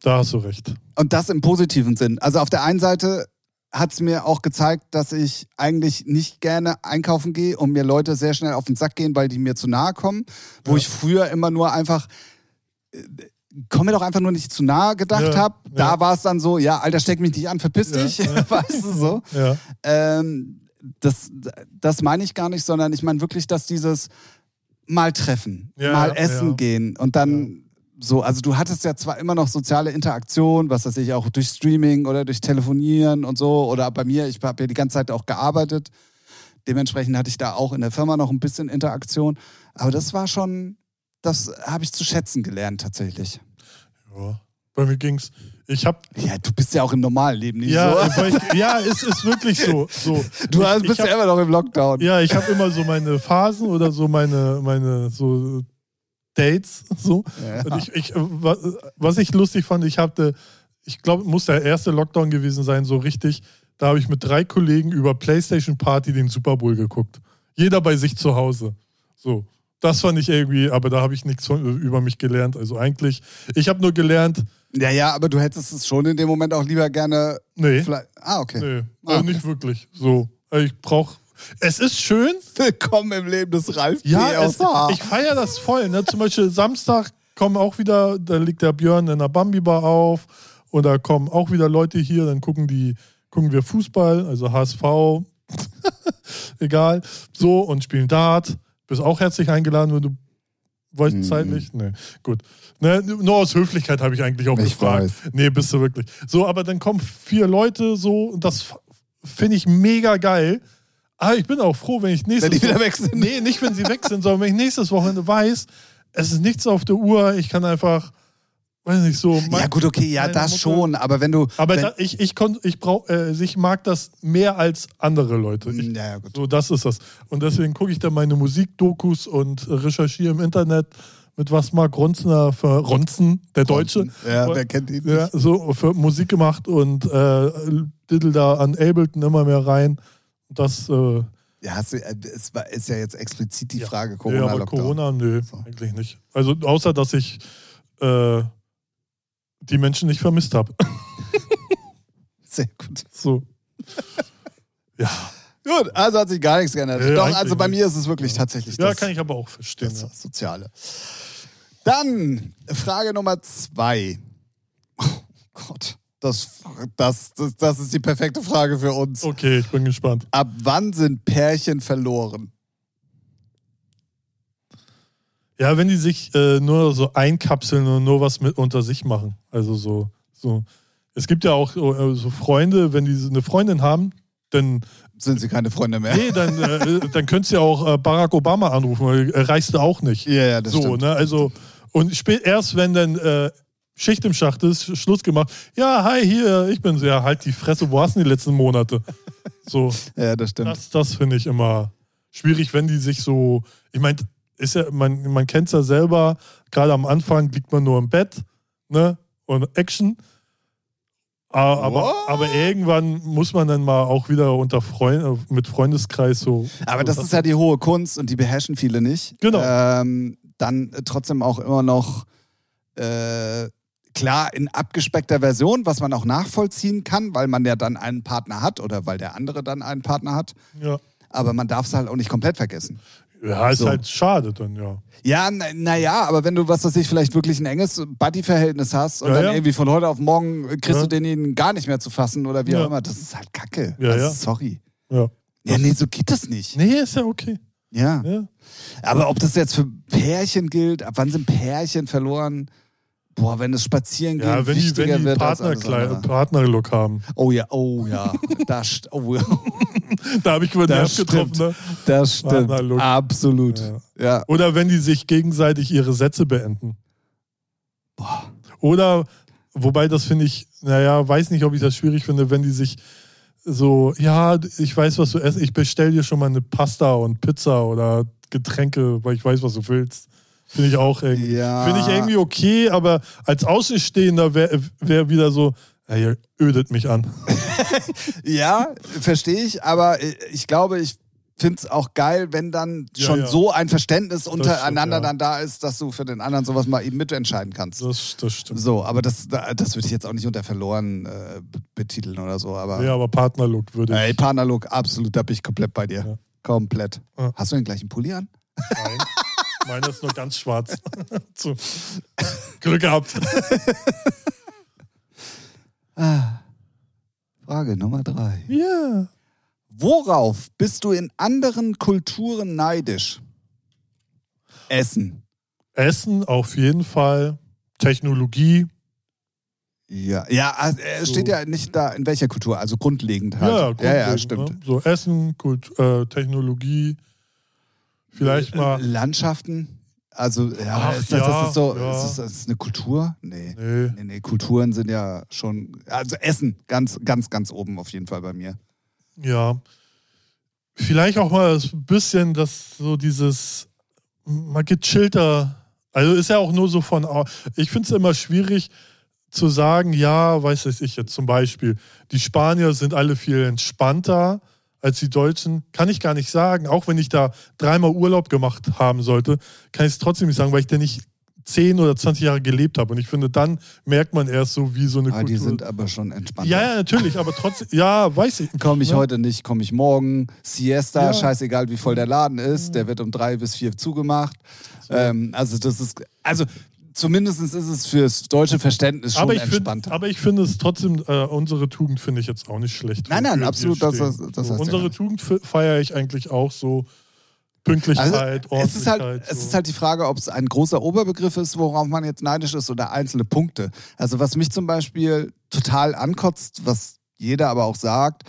Da hast du recht. Und das im positiven Sinn. Also auf der einen Seite hat es mir auch gezeigt, dass ich eigentlich nicht gerne einkaufen gehe und mir Leute sehr schnell auf den Sack gehen, weil die mir zu nahe kommen. Wo Ja. ich früher immer nur einfach, äh, komm mir doch einfach nur nicht zu nahe gedacht Ja, habe. Da ja. war es dann so, ja, Alter, steck mich nicht an, verpiss dich. weißt du so? Ähm, das, das meine ich gar nicht, sondern ich meine wirklich, dass dieses mal treffen, mal essen gehen und dann so, also du hattest ja zwar immer noch soziale Interaktion, was weiß ich, auch durch Streaming oder durch Telefonieren und so, oder bei mir, ich habe ja die ganze Zeit auch gearbeitet. Dementsprechend hatte ich da auch in der Firma noch ein bisschen Interaktion. Aber das war schon, das habe ich zu schätzen gelernt tatsächlich. ja. Bei mir ging's. Ich hab, Ja, du bist ja auch im normalen Leben nicht ja, so. weil ich, ja, es ist wirklich so. so. Du ich, hast- ich bist hab, ja immer noch im Lockdown. Ja, ich habe immer so meine Phasen oder so meine, meine so Dates. So. Ja. Und ich, ich, wa- was ich lustig fand, ich hatte, ich glaube, muss der erste Lockdown gewesen sein, so richtig. Da habe ich mit drei Kollegen über PlayStation Party den Super Bowl geguckt. Jeder bei sich zu Hause. So. Das fand ich irgendwie, aber da habe ich nichts von, über mich gelernt. Also eigentlich, ich habe nur gelernt, Ja, ja, aber du hättest es schon in dem Moment auch lieber gerne. nee, ah, okay. nee, Ah, also okay. nicht wirklich. So. Ich brauche, es ist schön, Willkommen im Leben des Ralf Ja, es, ich feiere das voll. Ne? Zum Beispiel Samstag kommen auch wieder, da liegt der Björn in der Bambi-Bar auf und da kommen auch wieder Leute hier, dann gucken die, gucken wir Fußball, also HSV, egal, so und spielen Dart. Bist auch herzlich eingeladen, wenn du weißt Mhm. zeitlich? Nee, gut. Ne, nur aus Höflichkeit habe ich eigentlich auch Ich gefragt. weiß. Nee, bist du wirklich. So, aber dann kommen vier Leute so und das finde ich mega geil. Ah, ich bin auch froh, wenn ich nächstes Wenn die wieder weg sind. Nee, nicht wenn sie weg sind, sondern wenn ich nächstes Wochenende weiß, es ist nichts auf der Uhr, ich kann einfach, weiß nicht so. ja, mein- gut, okay, ja, meine das Mutter- schon, aber wenn du. Aber wenn, da, ich, ich, kon, ich, brauch, äh, ich mag das mehr als andere Leute. Ich, ja, ja, gut. so, das ist das. Und deswegen gucke ich dann meine Musikdokus und recherchiere im Internet, mit was Mark Ronzner für Ronzen, der Deutsche, Ja, wer kennt ihn ja, nicht? so für Musik gemacht und äh, diddel da an Ableton immer mehr rein. Das, äh, Ja, hast du, äh, es war, ist ja jetzt explizit die Ja. Frage ja, Corona, aber Lockdown. Corona, nö, So. eigentlich nicht. Also außer, dass ich äh, die Menschen nicht vermisst habe. Sehr gut. so. ja. Gut, also hat sich gar nichts geändert. Nee, Doch, also bei mir ist es wirklich tatsächlich ja, das, kann ich aber auch verstehen. das Ja. Soziale. Dann Frage Nummer zwei. Oh Gott, das, das, das, das ist die perfekte Frage für uns. Okay, ich bin gespannt. Ab wann sind Pärchen verloren? Ja, wenn die sich äh, nur so einkapseln und nur was mit unter sich machen. Also so, so. Es gibt ja auch äh, so Freunde, wenn die so eine Freundin haben, dann, Sind sie keine Freunde mehr? nee, dann, äh, dann könntest du ja auch äh, Barack Obama anrufen, weil äh, reichst du auch nicht. Ja, ja, das so, stimmt. ne? Also, und erst wenn dann äh, Schicht im Schacht ist, Schluss gemacht. Ja, hi, hier, ich bin ja, halt die Fresse, wo hast du die letzten Monate? So, Ja, das stimmt. das, das finde ich immer schwierig, wenn die sich so. Ich meine, ist ja, man, man kennt es ja selber, gerade am Anfang liegt man nur im Bett, ne? Und Action. Aber, What? aber irgendwann muss man dann mal auch wieder unter Freund, mit Freundeskreis so. Aber das ist ja die hohe Kunst und die beherrschen viele nicht. Genau. Ähm, dann äh, trotzdem auch immer noch äh, klar in abgespeckter Version, was man auch nachvollziehen kann, weil man ja dann einen Partner hat oder weil der andere dann einen Partner hat. Ja, Aber man darf es halt auch nicht komplett vergessen. ja ist So. halt schade dann, ja. Ja, naja, na ja, aber wenn du, was weiß ich, vielleicht wirklich ein enges Buddy-Verhältnis hast und Ja, dann ja. irgendwie von heute auf morgen kriegst du denjenigen gar nicht mehr zu fassen oder wie auch immer, das ist halt Kacke. Ja, also, ja. Sorry. ja. Ja, nee, so geht das nicht. Nee, ist ja okay. Ja. Ja. Aber ob das jetzt für Pärchen gilt, ab wann sind Pärchen verloren? Boah, wenn das Spazierengehen Ja, wenn die, wenn die wird Partner. Partnerlook haben. Oh ja, oh ja. Das, oh, ja. Da habe ich über den Das Nerv getroffen. Ne? das stimmt. Absolut. Ja. Ja. Oder wenn die sich gegenseitig ihre Sätze beenden. Oder, wobei das finde ich, naja, weiß nicht, ob ich das schwierig finde, wenn die sich so, ja, ich weiß, was du isst, ich bestell dir schon mal eine Pasta und Pizza oder Getränke, weil ich weiß, was du willst. Finde ich auch irgendwie, Ja. finde ich irgendwie okay, aber als Außenstehender wäre wär wieder so, ja, ihr ödet mich an. Ja, verstehe ich, aber äh, ich glaube, ich finde es auch geil, wenn dann Ja, schon ja. so ein Verständnis untereinander ja. dann da ist, dass du für den anderen sowas mal eben mitentscheiden kannst. Das, das stimmt. So, aber das, das würde ich jetzt auch nicht unter verloren äh, be- betiteln oder so. Aber Ja, aber Partnerlook würde ich. ey, Partnerlook, absolut, da bin ich komplett bei dir. Komplett. Hast du den gleichen Pulli an? Nein. Meiner ist nur ganz schwarz. so. Glück gehabt. Ah. Frage Nummer drei. Ja. Worauf bist du in anderen Kulturen neidisch? Essen. Essen auf jeden Fall. Technologie. Ja, ja, also, es So. steht ja nicht da, in welcher Kultur, also grundlegend halt. Ja, ja, ja, grundlegend, stimmt. Ne? So Essen, Kult, äh, Technologie. Vielleicht Äh, mal. Landschaften. Also, ja, Ach, ist das, das ja, ist so, ja. ist das, das ist eine Kultur? Nee. Nee. Nee, nee, Kulturen sind ja schon, also Essen, ganz, ganz, ganz oben auf jeden Fall bei mir. Ja. Vielleicht auch mal ein bisschen, dass so dieses mal gechillter. Also ist ja auch nur so von. Ich finde es immer schwierig zu sagen, ja, weiß ich jetzt zum Beispiel, die Spanier sind alle viel entspannter als die Deutschen. Kann ich gar nicht sagen. Auch wenn ich da dreimal Urlaub gemacht haben sollte, kann ich es trotzdem nicht sagen, weil ich da nicht 10 oder 20 Jahre gelebt habe. Und ich finde, dann merkt man erst so, wie so eine Ah, die Kultur. sind aber schon entspannt. ja, ja, natürlich, aber trotzdem, ja, weiß ich. Komme ich ne? heute nicht, komme ich morgen. Siesta, Ja. scheißegal wie voll der Laden ist, der wird um drei bis vier zugemacht. Ähm, also das ist, also zumindest ist es fürs deutsche Verständnis schon aber ich, find, entspannter. aber ich finde es trotzdem, äh, unsere Tugend finde ich jetzt auch nicht schlecht. Nein, nein, absolut, das- das- das so, heißt ja Unsere nicht. Tugend fe- feiere ich eigentlich auch so. Pünktlichkeit, Also, es, ist halt, Ordentlichkeit. es so. ist halt die Frage, ob es ein großer Oberbegriff ist, worauf man jetzt neidisch ist oder einzelne Punkte. Also was mich zum Beispiel total ankotzt, was jeder aber auch sagt,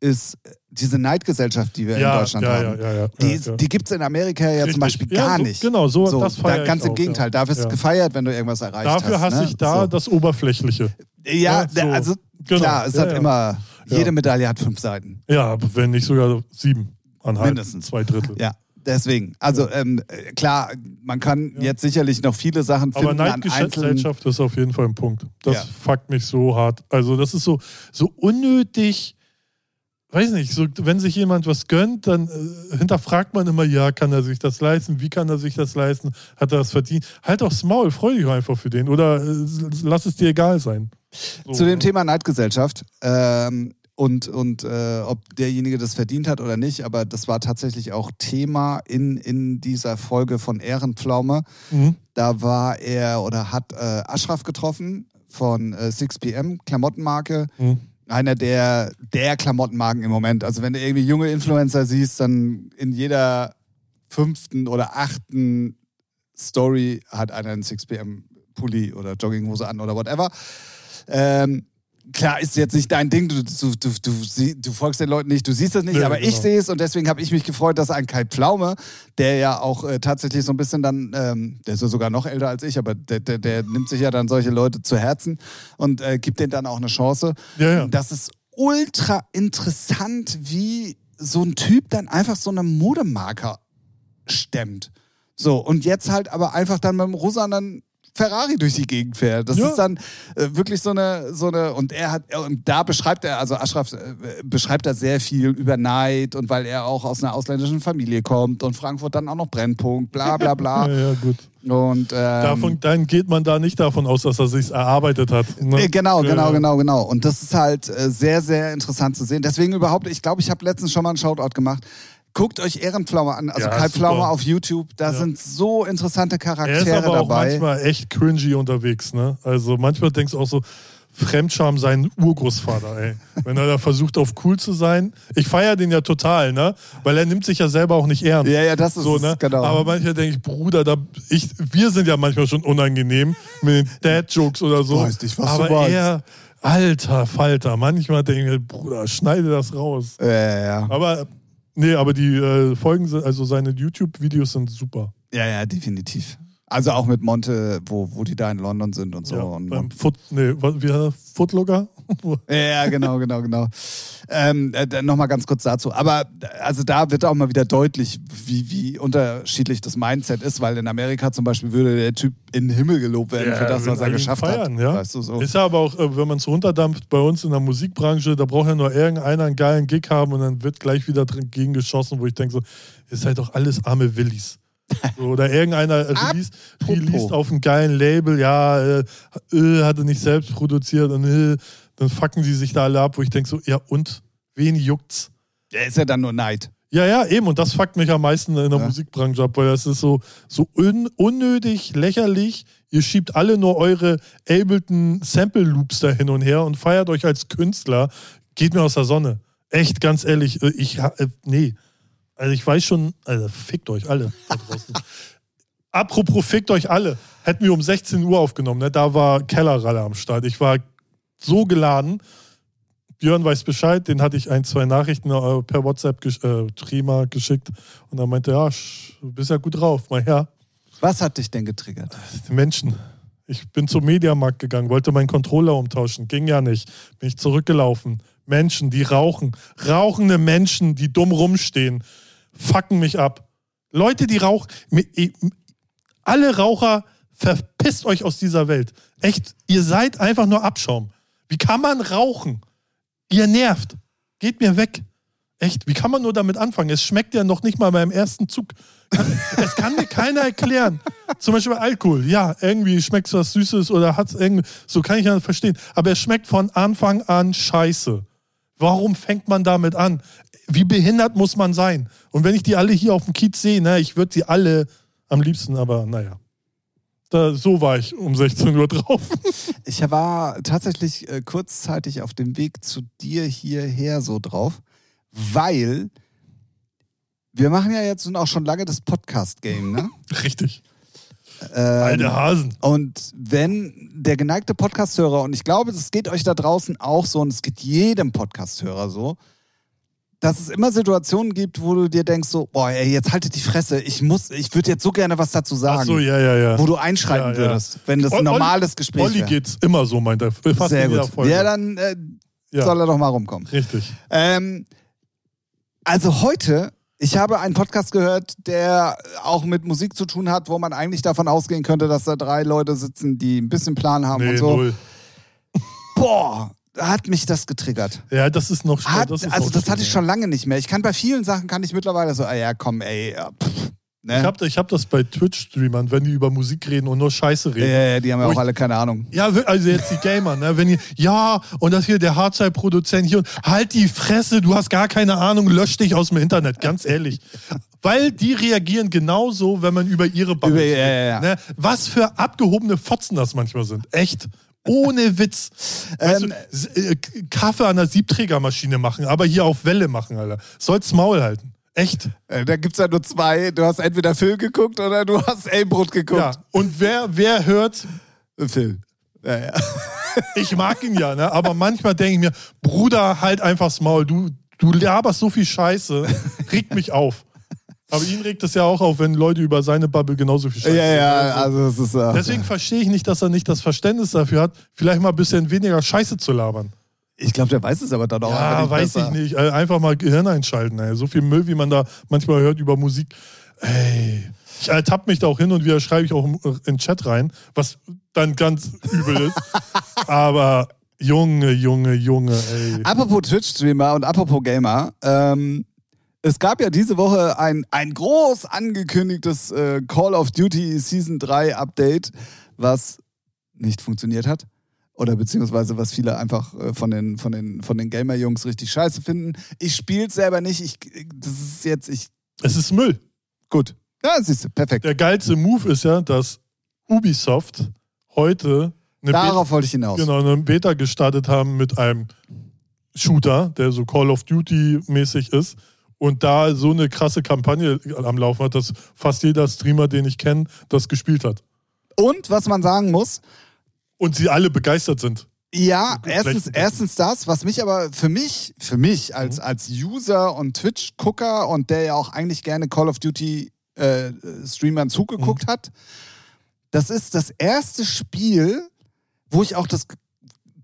ist diese Neidgesellschaft, die wir ja, in Deutschland ja, haben. Ja, ja, ja, Die, die gibt es in Amerika ja Richtig. zum Beispiel gar so- nicht. genau, so- das feier da, Ganz im auch, Gegenteil, da wirst Ja. gefeiert, wenn du irgendwas erreicht hast. Dafür hasse ne? ich da So. das Oberflächliche. Ja, so. also Genau. klar, es hat immer, jede. Medaille hat fünf Seiten. Ja, wenn nicht sogar sieben. Anhalb, Mindestens. Zwei Drittel. Ja, deswegen. Also ähm, äh, klar, man kann jetzt sicherlich noch viele Sachen Aber finden einzelnen... Neidgesellschaft ist auf jeden Fall ein Punkt. Das fuckt mich so hart. Also das ist so, so unnötig. Weiß nicht, so, wenn sich jemand was gönnt, dann äh, hinterfragt man immer, ja, kann er sich das leisten? Wie kann er sich das leisten? Hat er das verdient? Halt aufs Maul, freu dich einfach für den. Oder äh, lass es dir egal sein. So, Zu dem? Thema Neidgesellschaft ähm, und, und äh, ob derjenige das verdient hat oder nicht, aber das war tatsächlich auch Thema in, in dieser Folge von Ehrenpflaume. Mhm. Da war er oder hat äh, Ashraf getroffen von äh, 6pm, Klamottenmarke. Mhm. Einer der, der Klamottenmarken im Moment. Also wenn du irgendwie junge Influencer siehst, dann in jeder fünften oder achten Story hat einer einen 6pm Pulli oder Jogginghose an oder whatever. Ähm, klar, ist jetzt nicht dein Ding, du, du, du, du, folgst den Leuten nicht, du siehst es nicht, aber ich genau. sehe es und deswegen habe ich mich gefreut, dass ein Kai Pflaume, der ja auch äh, tatsächlich so ein bisschen dann, ähm, der ist ja sogar noch älter als ich, aber der, nimmt sich ja dann solche Leute zu Herzen und äh, gibt denen dann auch eine Chance. Das ist ultra interessant, wie so ein Typ dann einfach so eine Modemarke stemmt. So, und jetzt halt aber einfach dann mit dem rosanen Ferrari durch die Gegend fährt. Das Ja. ist dann äh, wirklich so eine, so eine, und er hat, und da beschreibt er, also Ashraf äh, beschreibt er sehr viel über Neid und weil er auch aus einer ausländischen Familie kommt und Frankfurt dann auch noch Brennpunkt, bla bla bla. Ja, ja, gut. Und ähm, Davon, dann geht man da nicht davon aus, dass er sich erarbeitet hat. Ne? Äh, Genau, genau, genau, genau. Und das ist halt äh, sehr, sehr interessant zu sehen. Deswegen überhaupt, ich glaube, ich habe letztens schon mal einen Shoutout gemacht. Guckt euch Ehrenpflaume an, also Ja, Kai. Pflaume auf YouTube. Da Ja. sind so interessante Er Charaktere ist aber auch dabei. manchmal echt cringy unterwegs, ne? Also manchmal denkst du auch so, Fremdscham sein Urgroßvater, ey. Wenn er da versucht, auf cool zu sein. Ich feiere den ja total, ne? Weil er nimmt sich ja selber auch nicht ernst. Ja, ja, das ist so, es, ne? genau. Aber manchmal denke ich, Bruder, da, ich, wir sind ja manchmal schon unangenehm mit den Dad-Jokes oder so. Weiß nicht, was aber du meinst. er, alter Falter, manchmal denke ich Bruder, schneide das raus. ja, ja, ja. Aber, nee, aber die äh, Folgen, sind, also seine YouTube-Videos sind super. ja, ja, definitiv. Also auch mit Monte, wo, wo die da in London sind und so. ja, und beim Foot, nee, was- wie er? Footlooker? Ja, genau, genau, genau. Ähm, äh, Nochmal ganz kurz dazu. Aber also da wird auch mal wieder deutlich, wie, wie unterschiedlich das Mindset ist, weil in Amerika zum Beispiel würde der Typ in den Himmel gelobt werden für das, was er geschafft feiern, hat. Ja? Weißt du, so. Ist ja aber auch, äh, wenn man es runterdampft, bei uns in der Musikbranche, da braucht ja nur irgendeiner einen geilen Gig haben und dann wird gleich wieder drin gegengeschossen, wo ich denke so, ihr seid doch alles arme Willis. So, oder irgendeiner release, released auf einem geilen Label, ja, äh, äh, hatte nicht selbst produziert und äh, dann fucken sie sich da alle ab, wo ich denke so, ja und, wen juckt's? Der ist ja dann nur Neid. Ja, ja, eben. Und das fuckt mich am meisten in der Ja. Musikbranche ab, weil das ist so, so un unnötig, lächerlich. Ihr schiebt alle nur eure Ableton Sample Loops da hin und her und feiert euch als Künstler. Geht mir aus der Sonne. Echt, ganz ehrlich, äh, ich, äh, nee. Also ich weiß schon, also fickt euch alle. Apropos fickt euch alle. Hätten wir um 16 Uhr aufgenommen, ne? da war Kellerralle am Start. Ich war so geladen. Björn weiß Bescheid, den hatte ich ein, zwei Nachrichten äh, per WhatsApp gesch äh, Trima geschickt und er meinte, ja, du bist ja gut drauf, mal her. Was hat dich denn getriggert? Die Menschen. Ich bin zum Mediamarkt gegangen, wollte meinen Controller umtauschen, ging ja nicht. Bin ich zurückgelaufen. Menschen, die rauchen. Rauchende Menschen, die dumm rumstehen, fucken mich ab. Leute, die rauchen. Alle Raucher, verpisst euch aus dieser Welt. Echt, ihr seid einfach nur Abschaum. Wie kann man rauchen? Ihr nervt. Geht mir weg. Echt, wie kann man nur damit anfangen? Es schmeckt ja noch nicht mal beim ersten Zug. Es kann mir keiner erklären. Zum Beispiel bei Alkohol. Ja, irgendwie schmeckt es was Süßes oder hat es irgendwie. So kann ich ja verstehen. Aber es schmeckt von Anfang an scheiße. Warum fängt man damit an? Wie behindert muss man sein? Und wenn ich die alle hier auf dem Kiez sehe, ne, ich würde sie alle am liebsten, aber naja. Da, so war ich um 16 Uhr drauf. Ich war tatsächlich äh, kurzzeitig auf dem Weg zu dir hierher so drauf, weil wir machen ja jetzt nun auch schon lange das Podcast-Game, ne? Richtig. Ähm, Alte Hasen. Und wenn der geneigte Podcast-Hörer, und ich glaube, das geht euch da draußen auch so, und es geht jedem Podcast-Hörer so, dass es immer Situationen gibt, wo du dir denkst so, boah, ey, jetzt haltet die Fresse, ich muss, ich würde jetzt so gerne was dazu sagen. Ach so, ja, ja, ja. Wo du einschreiten Ja, würdest, wenn das ein Olli- normales Gespräch Olli wäre. geht's immer so, meint er. Fast Sehr gut. Folge. Ja, dann äh, soll er doch mal rumkommen. Richtig. Ähm, also heute, ich habe einen Podcast gehört, der auch mit Musik zu tun hat, wo man eigentlich davon ausgehen könnte, dass da drei Leute sitzen, die ein bisschen Plan haben Nee, und so. null. Boah, hat mich das getriggert. Ja, das ist noch Hat, das ist also noch das hatte ich schon lange nicht mehr. Ich kann bei vielen Sachen kann ich mittlerweile so, ah ja, komm, ey, ja, pff, ne? Ich habe ich hab das bei Twitch-Streamern, wenn die über Musik reden und nur Scheiße ja, reden. ja, die haben ja auch ich- alle keine Ahnung. Ja, also jetzt die Gamer, ne? Wenn ihr, ja, und das hier der Hardstyle-Produzent hier und halt die Fresse, du hast gar keine Ahnung, lösch dich aus dem Internet, ganz ehrlich. Weil die reagieren genauso, wenn man über ihre Bubble Über- ja, ja, ja. Ne? Was für abgehobene Fotzen das manchmal sind. Echt. Ohne Witz. Weißt Ähm, du, äh, Kaffee an der Siebträgermaschine machen, aber hier auf Welle machen, Alter. Soll's Maul halten. Echt. Äh, Da gibt es ja nur zwei. Du hast entweder Phil geguckt oder du hast Elbrot geguckt. Ja. Und wer, wer hört, Phil. Ja, ja. ich mag ihn ja, ne? aber manchmal denke ich mir, Bruder, halt einfach's Maul. Du, du laberst so viel Scheiße, regt mich auf. Aber ihn regt es ja auch auf, wenn Leute über seine Bubble genauso viel Scheiße Ja, ja, also es ist. Äh, Deswegen verstehe ich nicht, dass er nicht das Verständnis dafür hat, vielleicht mal ein bisschen weniger Scheiße zu labern. ich glaube, der weiß es aber dann auch. Ja, nicht weiß besser. ich nicht. Äh, Einfach mal Gehirn einschalten. Ey. So viel Müll, wie man da manchmal hört über Musik. Ey. Ich ertappe mich da auch hin und wieder, schreibe ich auch in den Chat rein, was dann ganz übel ist. Aber Junge, Junge, Junge, ey. Apropos Twitch-Streamer und apropos Gamer, ähm, es gab ja diese Woche ein, ein groß angekündigtes äh, Call of Duty Season 3 Update, was nicht funktioniert hat. Oder beziehungsweise was viele einfach äh, von den, von den, von den Gamer-Jungs richtig scheiße finden. Ich spiele selber nicht. Ich, das ist jetzt, ich. Es ist Müll. Gut. Ja, siehst du, perfekt. Der geilste Move ist ja, dass Ubisoft heute eine Beta, Darauf wollte ich hinaus. genau, eine Beta gestartet haben mit einem Shooter, der so Call of Duty mäßig ist. Und da so eine krasse Kampagne am Laufen hat, dass fast jeder Streamer, den ich kenne, das gespielt hat. Und was man sagen muss, Und sie alle begeistert sind. Ja, erstens, erstens das, was mich aber für mich, für mich Mhm. als, als User und Twitch-Gucker und der ja auch eigentlich gerne Call of Duty äh, Streamern zugeguckt Mhm. hat, das ist das erste Spiel, wo ich auch das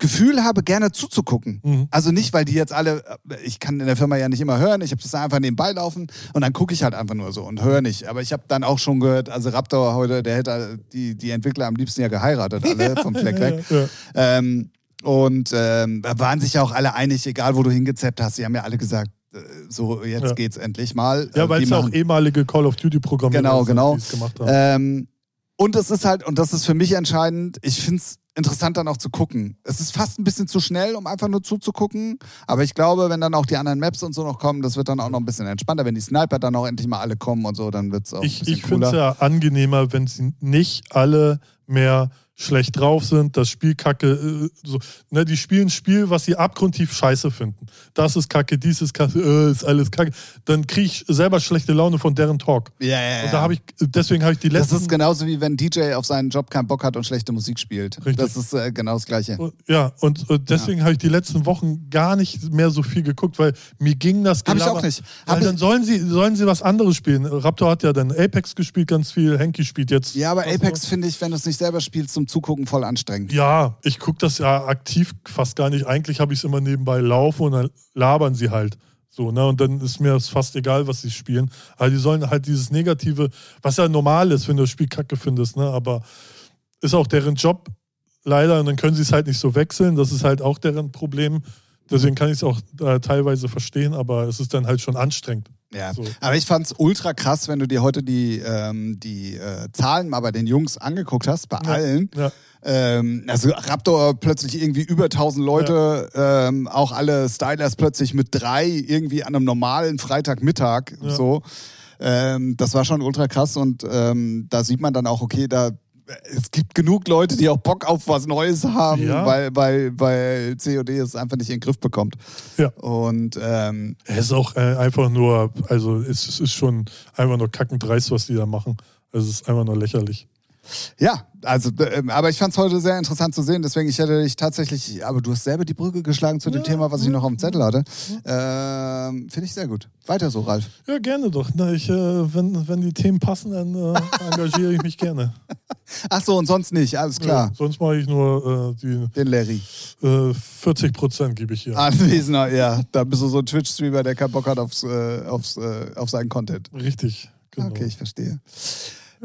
Gefühl habe, gerne zuzugucken. Mhm. Also nicht, weil die jetzt alle, ich kann in der Firma ja nicht immer hören, ich habe das einfach nebenbei laufen und dann gucke ich halt einfach nur so und höre nicht. Aber ich habe dann auch schon gehört, also Raptor heute, der hätte die, die Entwickler am liebsten ja geheiratet, alle vom Fleck weg. Ja, ja. Ähm, und ähm, da waren sich ja auch alle einig, egal wo du hingezappt hast, sie haben ja alle gesagt, äh, so jetzt Ja. geht's endlich mal. Ja, Äh, weil es ja auch ehemalige Call of Duty Programmierer Genau, genau. die es gemacht haben. Ähm, und es ist halt, und das ist für mich entscheidend, ich finde es interessant dann auch zu gucken. Es ist fast ein bisschen zu schnell, um einfach nur zuzugucken. Aber ich glaube, wenn dann auch die anderen Maps und so noch kommen, das wird dann auch noch ein bisschen entspannter. Wenn die Sniper dann auch endlich mal alle kommen und so, dann wird es auch ein ich bisschen ich finde es ja angenehmer, wenn sie nicht alle mehr schlecht drauf sind, das Spiel kacke, äh, so, ne, die spielen ein Spiel, was sie abgrundtief scheiße finden. Das ist kacke, dies ist kacke, äh, ist alles kacke. Dann kriege ich selber schlechte Laune von deren Talk. ja, ja, ja. Und da habe ich, deswegen habe ich die das letzten. ist genauso wie wenn DJ auf seinen Job keinen Bock hat und schlechte Musik spielt. Richtig. Das ist äh, genau das Gleiche. Ja, und, und deswegen habe ich die letzten Wochen gar nicht mehr so viel geguckt, weil mir ging das Hab ich Gelaber- auch nicht. Weil Hab dann ich- sollen sie, sollen sie was anderes spielen. Raptor hat ja dann Apex gespielt, ganz viel. Henky spielt jetzt. Ja, aber Apex finde ich, wenn du es nicht selber spielst, zum Zugucken voll anstrengend. Ja, ich gucke das ja aktiv fast gar nicht. Eigentlich habe ich es immer nebenbei laufen und dann labern sie halt. So, ne? Und dann ist mir fast egal, was sie spielen. Aber die sollen halt dieses Negative, was ja normal ist, wenn du das Spiel kacke findest, ne? Aber ist auch deren Job leider und dann können sie es halt nicht so wechseln. Das ist halt auch deren Problem. Deswegen kann ich es auch äh, teilweise verstehen, aber es ist dann halt schon anstrengend. Ja, So. aber ich fand's ultra krass, wenn du dir heute die, ähm, die äh, Zahlen mal bei den Jungs angeguckt hast, bei allen. Ja. Ähm, also Raptor plötzlich irgendwie über 1000 Leute, ähm, auch alle Stylers plötzlich mit drei irgendwie an einem normalen Freitagmittag Ja. so. Ähm, das war schon ultra krass und ähm, da sieht man dann auch, okay, da es gibt genug Leute, die auch Bock auf was Neues haben, Ja. weil, weil, weil COD es einfach nicht in den Griff bekommt. Ja. Und ähm, Es ist auch äh, einfach nur, also es, es ist schon einfach nur kackendreist, was die da machen. Also es ist einfach nur lächerlich. Ja, also, ähm, aber ich fand es heute sehr interessant zu sehen, deswegen ich hätte dich tatsächlich, aber du hast selber die Brücke geschlagen zu dem Ja, Thema, was ich noch auf dem Zettel hatte. Ähm, Finde ich sehr gut. Weiter so, Ralf. Ja, gerne doch. Na, ich, äh, wenn, wenn die Themen passen, dann äh, engagiere ich mich gerne. Ach so, und sonst nicht, alles klar. Ja, sonst mache ich nur äh, die Den Larry. äh, 40 Prozent gebe ich hier. Anwesender, ja. Da bist du so ein Twitch-Streamer, der keinen Bock hat aufs, äh, aufs, äh, auf seinen Content. Richtig. Genau. Okay, ich verstehe.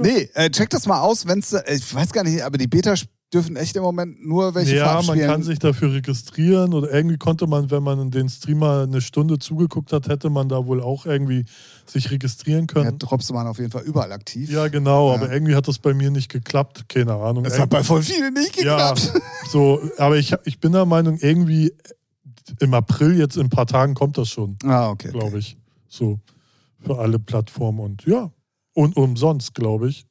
Nee, äh, check das mal aus, wenn's, äh, ich weiß gar nicht, aber die Beta dürfen echt im Moment nur welche ja, Farben man kann sich dafür registrieren oder irgendwie konnte man, wenn man den Streamer eine Stunde zugeguckt hat, hätte man da wohl auch irgendwie sich registrieren ja, können. Drops waren auf jeden Fall überall aktiv. Ja, genau, Ja. aber irgendwie hat das bei mir nicht geklappt. Keine Ahnung. Das hat bei voll vielen nicht Ja, geklappt. so, aber ich, ich bin der Meinung, irgendwie im April, jetzt in ein paar Tagen, kommt das schon, Ah, okay. glaube ich. So, für alle Plattformen und ja. Und umsonst, glaube ich.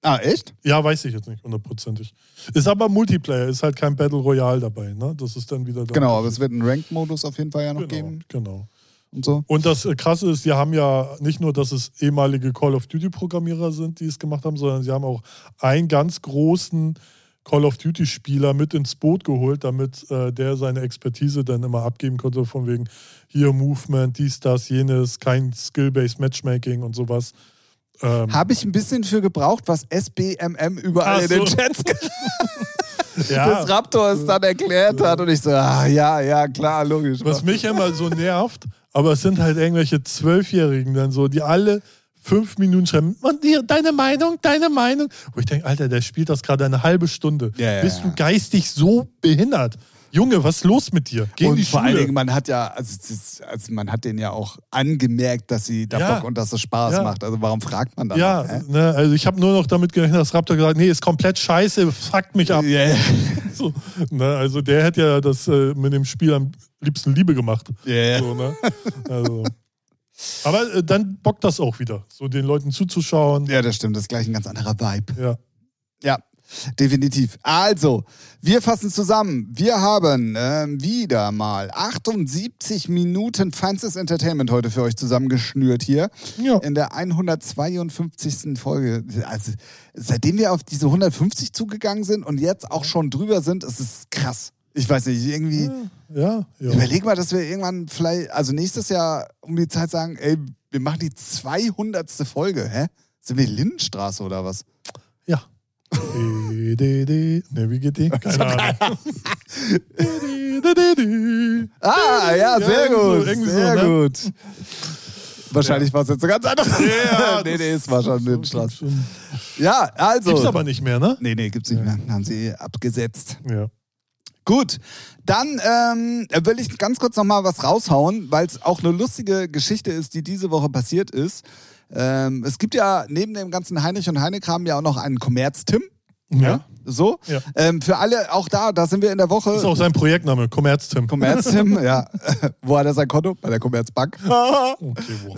Ah, echt? Ja, weiß ich jetzt nicht hundertprozentig. Ist aber Multiplayer, ist halt kein Battle Royale dabei, ne? Das ist dann wieder. der Genau, aber es wird einen Ranked-Modus auf jeden Fall ja noch genau, geben Genau. und so. Und das Krasse ist, die haben ja nicht nur, dass es ehemalige Call of Duty-Programmierer sind, die es gemacht haben, sondern sie haben auch einen ganz großen Call of Duty-Spieler mit ins Boot geholt, damit äh, der seine Expertise dann immer abgeben konnte, von wegen hier Movement, dies, das, jenes, kein Skill-Based Matchmaking und sowas. Ähm, Habe ich ein bisschen für gebraucht, was SBMM überall in den so. Chats ja, des Raptor es dann erklärt hat und ich so, ah, ja, ja, klar, logisch. Was mich immer so nervt, aber es sind halt irgendwelche Zwölfjährigen dann so, die alle fünf Minuten schreiben, und hier, deine Meinung, deine Meinung. Wo ich denke, Alter, der spielt das gerade eine halbe Stunde. Ja, ja, Bist du geistig so behindert? Junge, was ist los mit dir? Geh und die vor allen Dingen, man hat ja, also, also man hat denen ja auch angemerkt, dass sie da Ja. Bock und dass es Spaß Ja. macht. Also warum fragt man dann? ja, ne, also ich habe nur noch damit gerechnet, dass Raptor gesagt hat, nee, ist komplett scheiße, fuckt mich ab. Ja. So, ne, also der hätte ja das äh, mit dem Spiel am liebsten Liebe gemacht. Ja. So, ne? also. Aber äh, dann bockt das auch wieder, so den Leuten zuzuschauen. ja, das stimmt. Das ist gleich ein ganz anderer Vibe. Ja. Ja, definitiv. Also, wir fassen zusammen. Wir haben ähm, wieder mal 78 Minuten feinstes Entertainment heute für euch zusammengeschnürt hier. Ja. In der 152. Folge. Also, seitdem wir auf diese 150 zugegangen sind und jetzt auch schon drüber sind, ist es krass. Ich weiß nicht, irgendwie. Ja, ja. Überleg mal, dass wir irgendwann vielleicht, also nächstes Jahr um die Zeit sagen, ey, wir machen die 200. Folge, hä? Sind wir Lindenstraße oder was? Ne, wie geht die? Keine Ahnung. Ah, ja, sehr gut. sehr ne? gut. Wahrscheinlich war es jetzt ein ganz anderes. Ja, nee, nee, es war schon ein schon. Ja, also. Gibt's aber nicht mehr, ne? Nee, nee, gibt's nicht mehr. Haben sie abgesetzt. Ja. Gut, dann ähm, will ich ganz kurz nochmal was raushauen, weil es auch eine lustige Geschichte ist, die diese Woche passiert ist. Ähm, es gibt ja neben dem ganzen Heinrich und Heine-Kram ja auch noch einen Kommerz-Tim. Ja. So. Ja. Ähm, für alle, auch da, da sind wir in der Woche. Das ist auch sein Projektname, Commerz-Tim. Kommerz-Tim, ja. Wo hat er sein Konto? Bei der Kommerzbank. Okay, wo?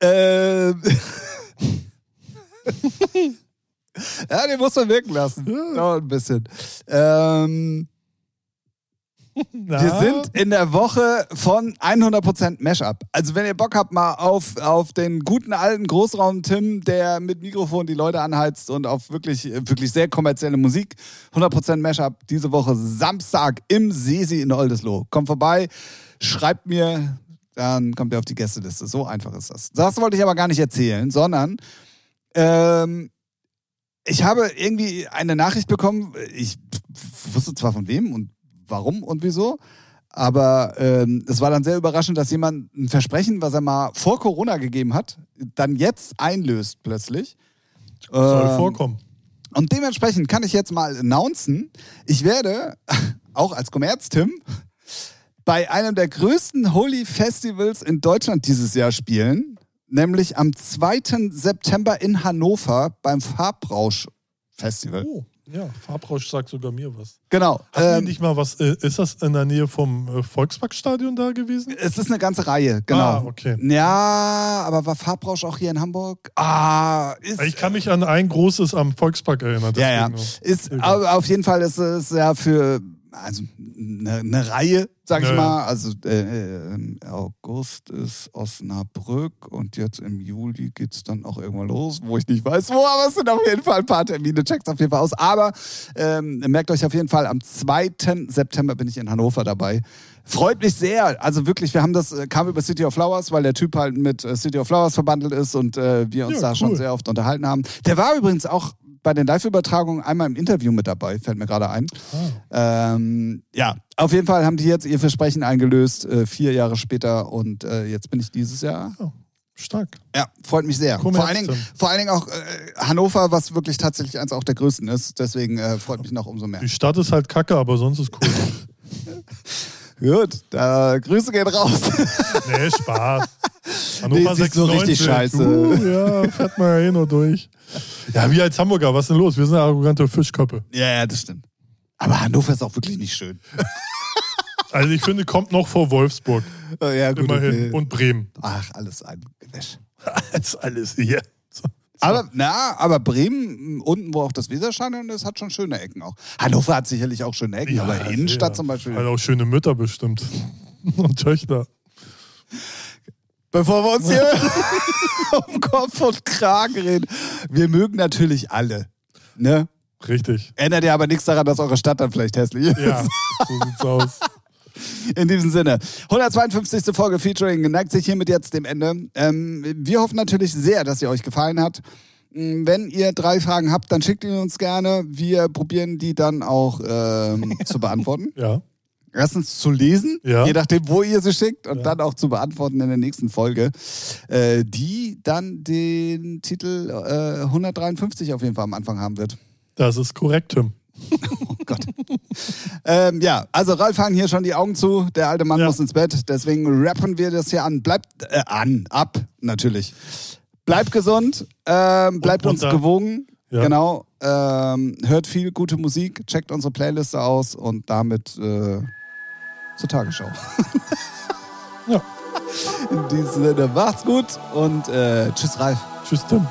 Ähm. ja, den muss man wirken lassen. Ja, ein bisschen. Ähm? wir sind in der Woche von 100% Mashup. Also wenn ihr Bock habt mal auf, auf den guten alten Großraum Tim, der mit Mikrofon die Leute anheizt und auf wirklich, wirklich sehr kommerzielle Musik. 100% Mashup diese Woche Samstag im Sesi in Oldesloe. Kommt vorbei, schreibt mir, dann kommt ihr auf die Gästeliste. So einfach ist das. Das wollte ich aber gar nicht erzählen, sondern ähm, ich habe irgendwie eine Nachricht bekommen. Ich wusste zwar von wem und warum und wieso, aber ähm, es war dann sehr überraschend, dass jemand ein Versprechen, was er mal vor Corona gegeben hat, dann jetzt einlöst plötzlich. Soll Ähm, vorkommen. und dementsprechend kann ich jetzt mal announcen, ich werde, auch als Kommerz-Tim, bei einem der größten Holy Festivals in Deutschland dieses Jahr spielen, nämlich am 2. September in Hannover beim Farbrausch Festival. Oh, ja, Farbrausch sagt sogar mir was. Genau. Ähm, nicht mal was, äh, ist das in der Nähe vom äh, Volksparkstadion da gewesen? es ist eine ganze Reihe, genau. Ah, okay. Ja, aber war Farbrausch auch hier in Hamburg? Ah, ist. Ich kann mich an ein großes am Volkspark erinnern. Ja, ja. Ist, auf jeden Fall ist es ja für also eine, eine Reihe, sag ich ja. mal. Also äh, äh, im August ist Osnabrück und jetzt im Juli geht es dann auch irgendwann los, wo ich nicht weiß, wo, aber es sind auf jeden Fall ein paar Termine, checkt auf jeden Fall aus. Aber ähm, merkt euch auf jeden Fall, am 2. September bin ich in Hannover dabei. Freut mich sehr. Also wirklich, wir haben das, äh, kam über City of Flowers, weil der Typ halt mit äh, City of Flowers verbandelt ist und äh, wir uns Ja, da schon cool. sehr oft unterhalten haben. Der war übrigens auch bei den Live-Übertragungen einmal im Interview mit dabei, fällt mir gerade ein. Ah. Ähm, ja, auf jeden Fall haben die jetzt ihr Versprechen eingelöst, äh, vier Jahre später und äh, jetzt bin ich dieses Jahr. Ja, stark. Ja, freut mich sehr. Vor allen, Dingen, vor allen Dingen auch äh, Hannover, was wirklich tatsächlich eins auch der größten ist. Deswegen äh, freut mich noch umso mehr. Die Stadt ist halt kacke, aber sonst ist cool. Gut, da, Grüße gehen raus. nee, Spaß. Nee, sie ist so richtig scheiße. Uh, ja, fährt mal eh nur durch. Ja, wir als Hamburger, was ist denn los? Wir sind arrogante Fischköppe. ja, ja, das stimmt. Aber Hannover ist auch wirklich nicht schön. Also ich finde, kommt noch vor Wolfsburg. Äh, ja, gut, Immerhin. okay. Und Bremen. Ach, alles ein Gewäsch. Das ist alles hier. So. Aber, na, aber Bremen, unten, wo auch das Weserstadion ist, hat schon schöne Ecken auch. Hannover hat sicherlich auch schöne Ecken, aber also, Innenstadt ja, zum Beispiel. Halt auch schöne Mütter bestimmt. Und Töchter. Bevor wir uns hier um Kopf und Kragen reden. Wir mögen natürlich alle. Ne? Richtig. Ändert ja aber nichts daran, dass eure Stadt dann vielleicht hässlich ist. Ja, so sieht's aus. In diesem Sinne. 152. Folge Featuring neigt sich hiermit jetzt dem Ende. Ähm, wir hoffen natürlich sehr, dass sie euch gefallen hat. Mm, Wenn ihr drei Fragen habt, dann schickt ihr uns gerne. Wir probieren die dann auch ähm, zu beantworten. Ja. Erstens zu lesen, Ja. je nachdem, wo ihr sie schickt, und Ja. dann auch zu beantworten in der nächsten Folge, äh, die dann den Titel äh, 153 auf jeden Fall am Anfang haben wird. Das ist korrekt, Tim. Oh Gott. ähm, ja, also Ralf fangen hier schon die Augen zu. Der alte Mann Ja. muss ins Bett. Deswegen rappen wir das hier an. Bleibt äh, an, ab, natürlich. Bleibt gesund, ähm, bleibt uns munter. gewogen. Ja. Genau. Ähm, hört viel gute Musik, checkt unsere Playliste aus und damit äh, zur Tagesschau. Ja. In diesem Sinne, macht's gut und äh, tschüss, Ralf. Tschüss, Tim.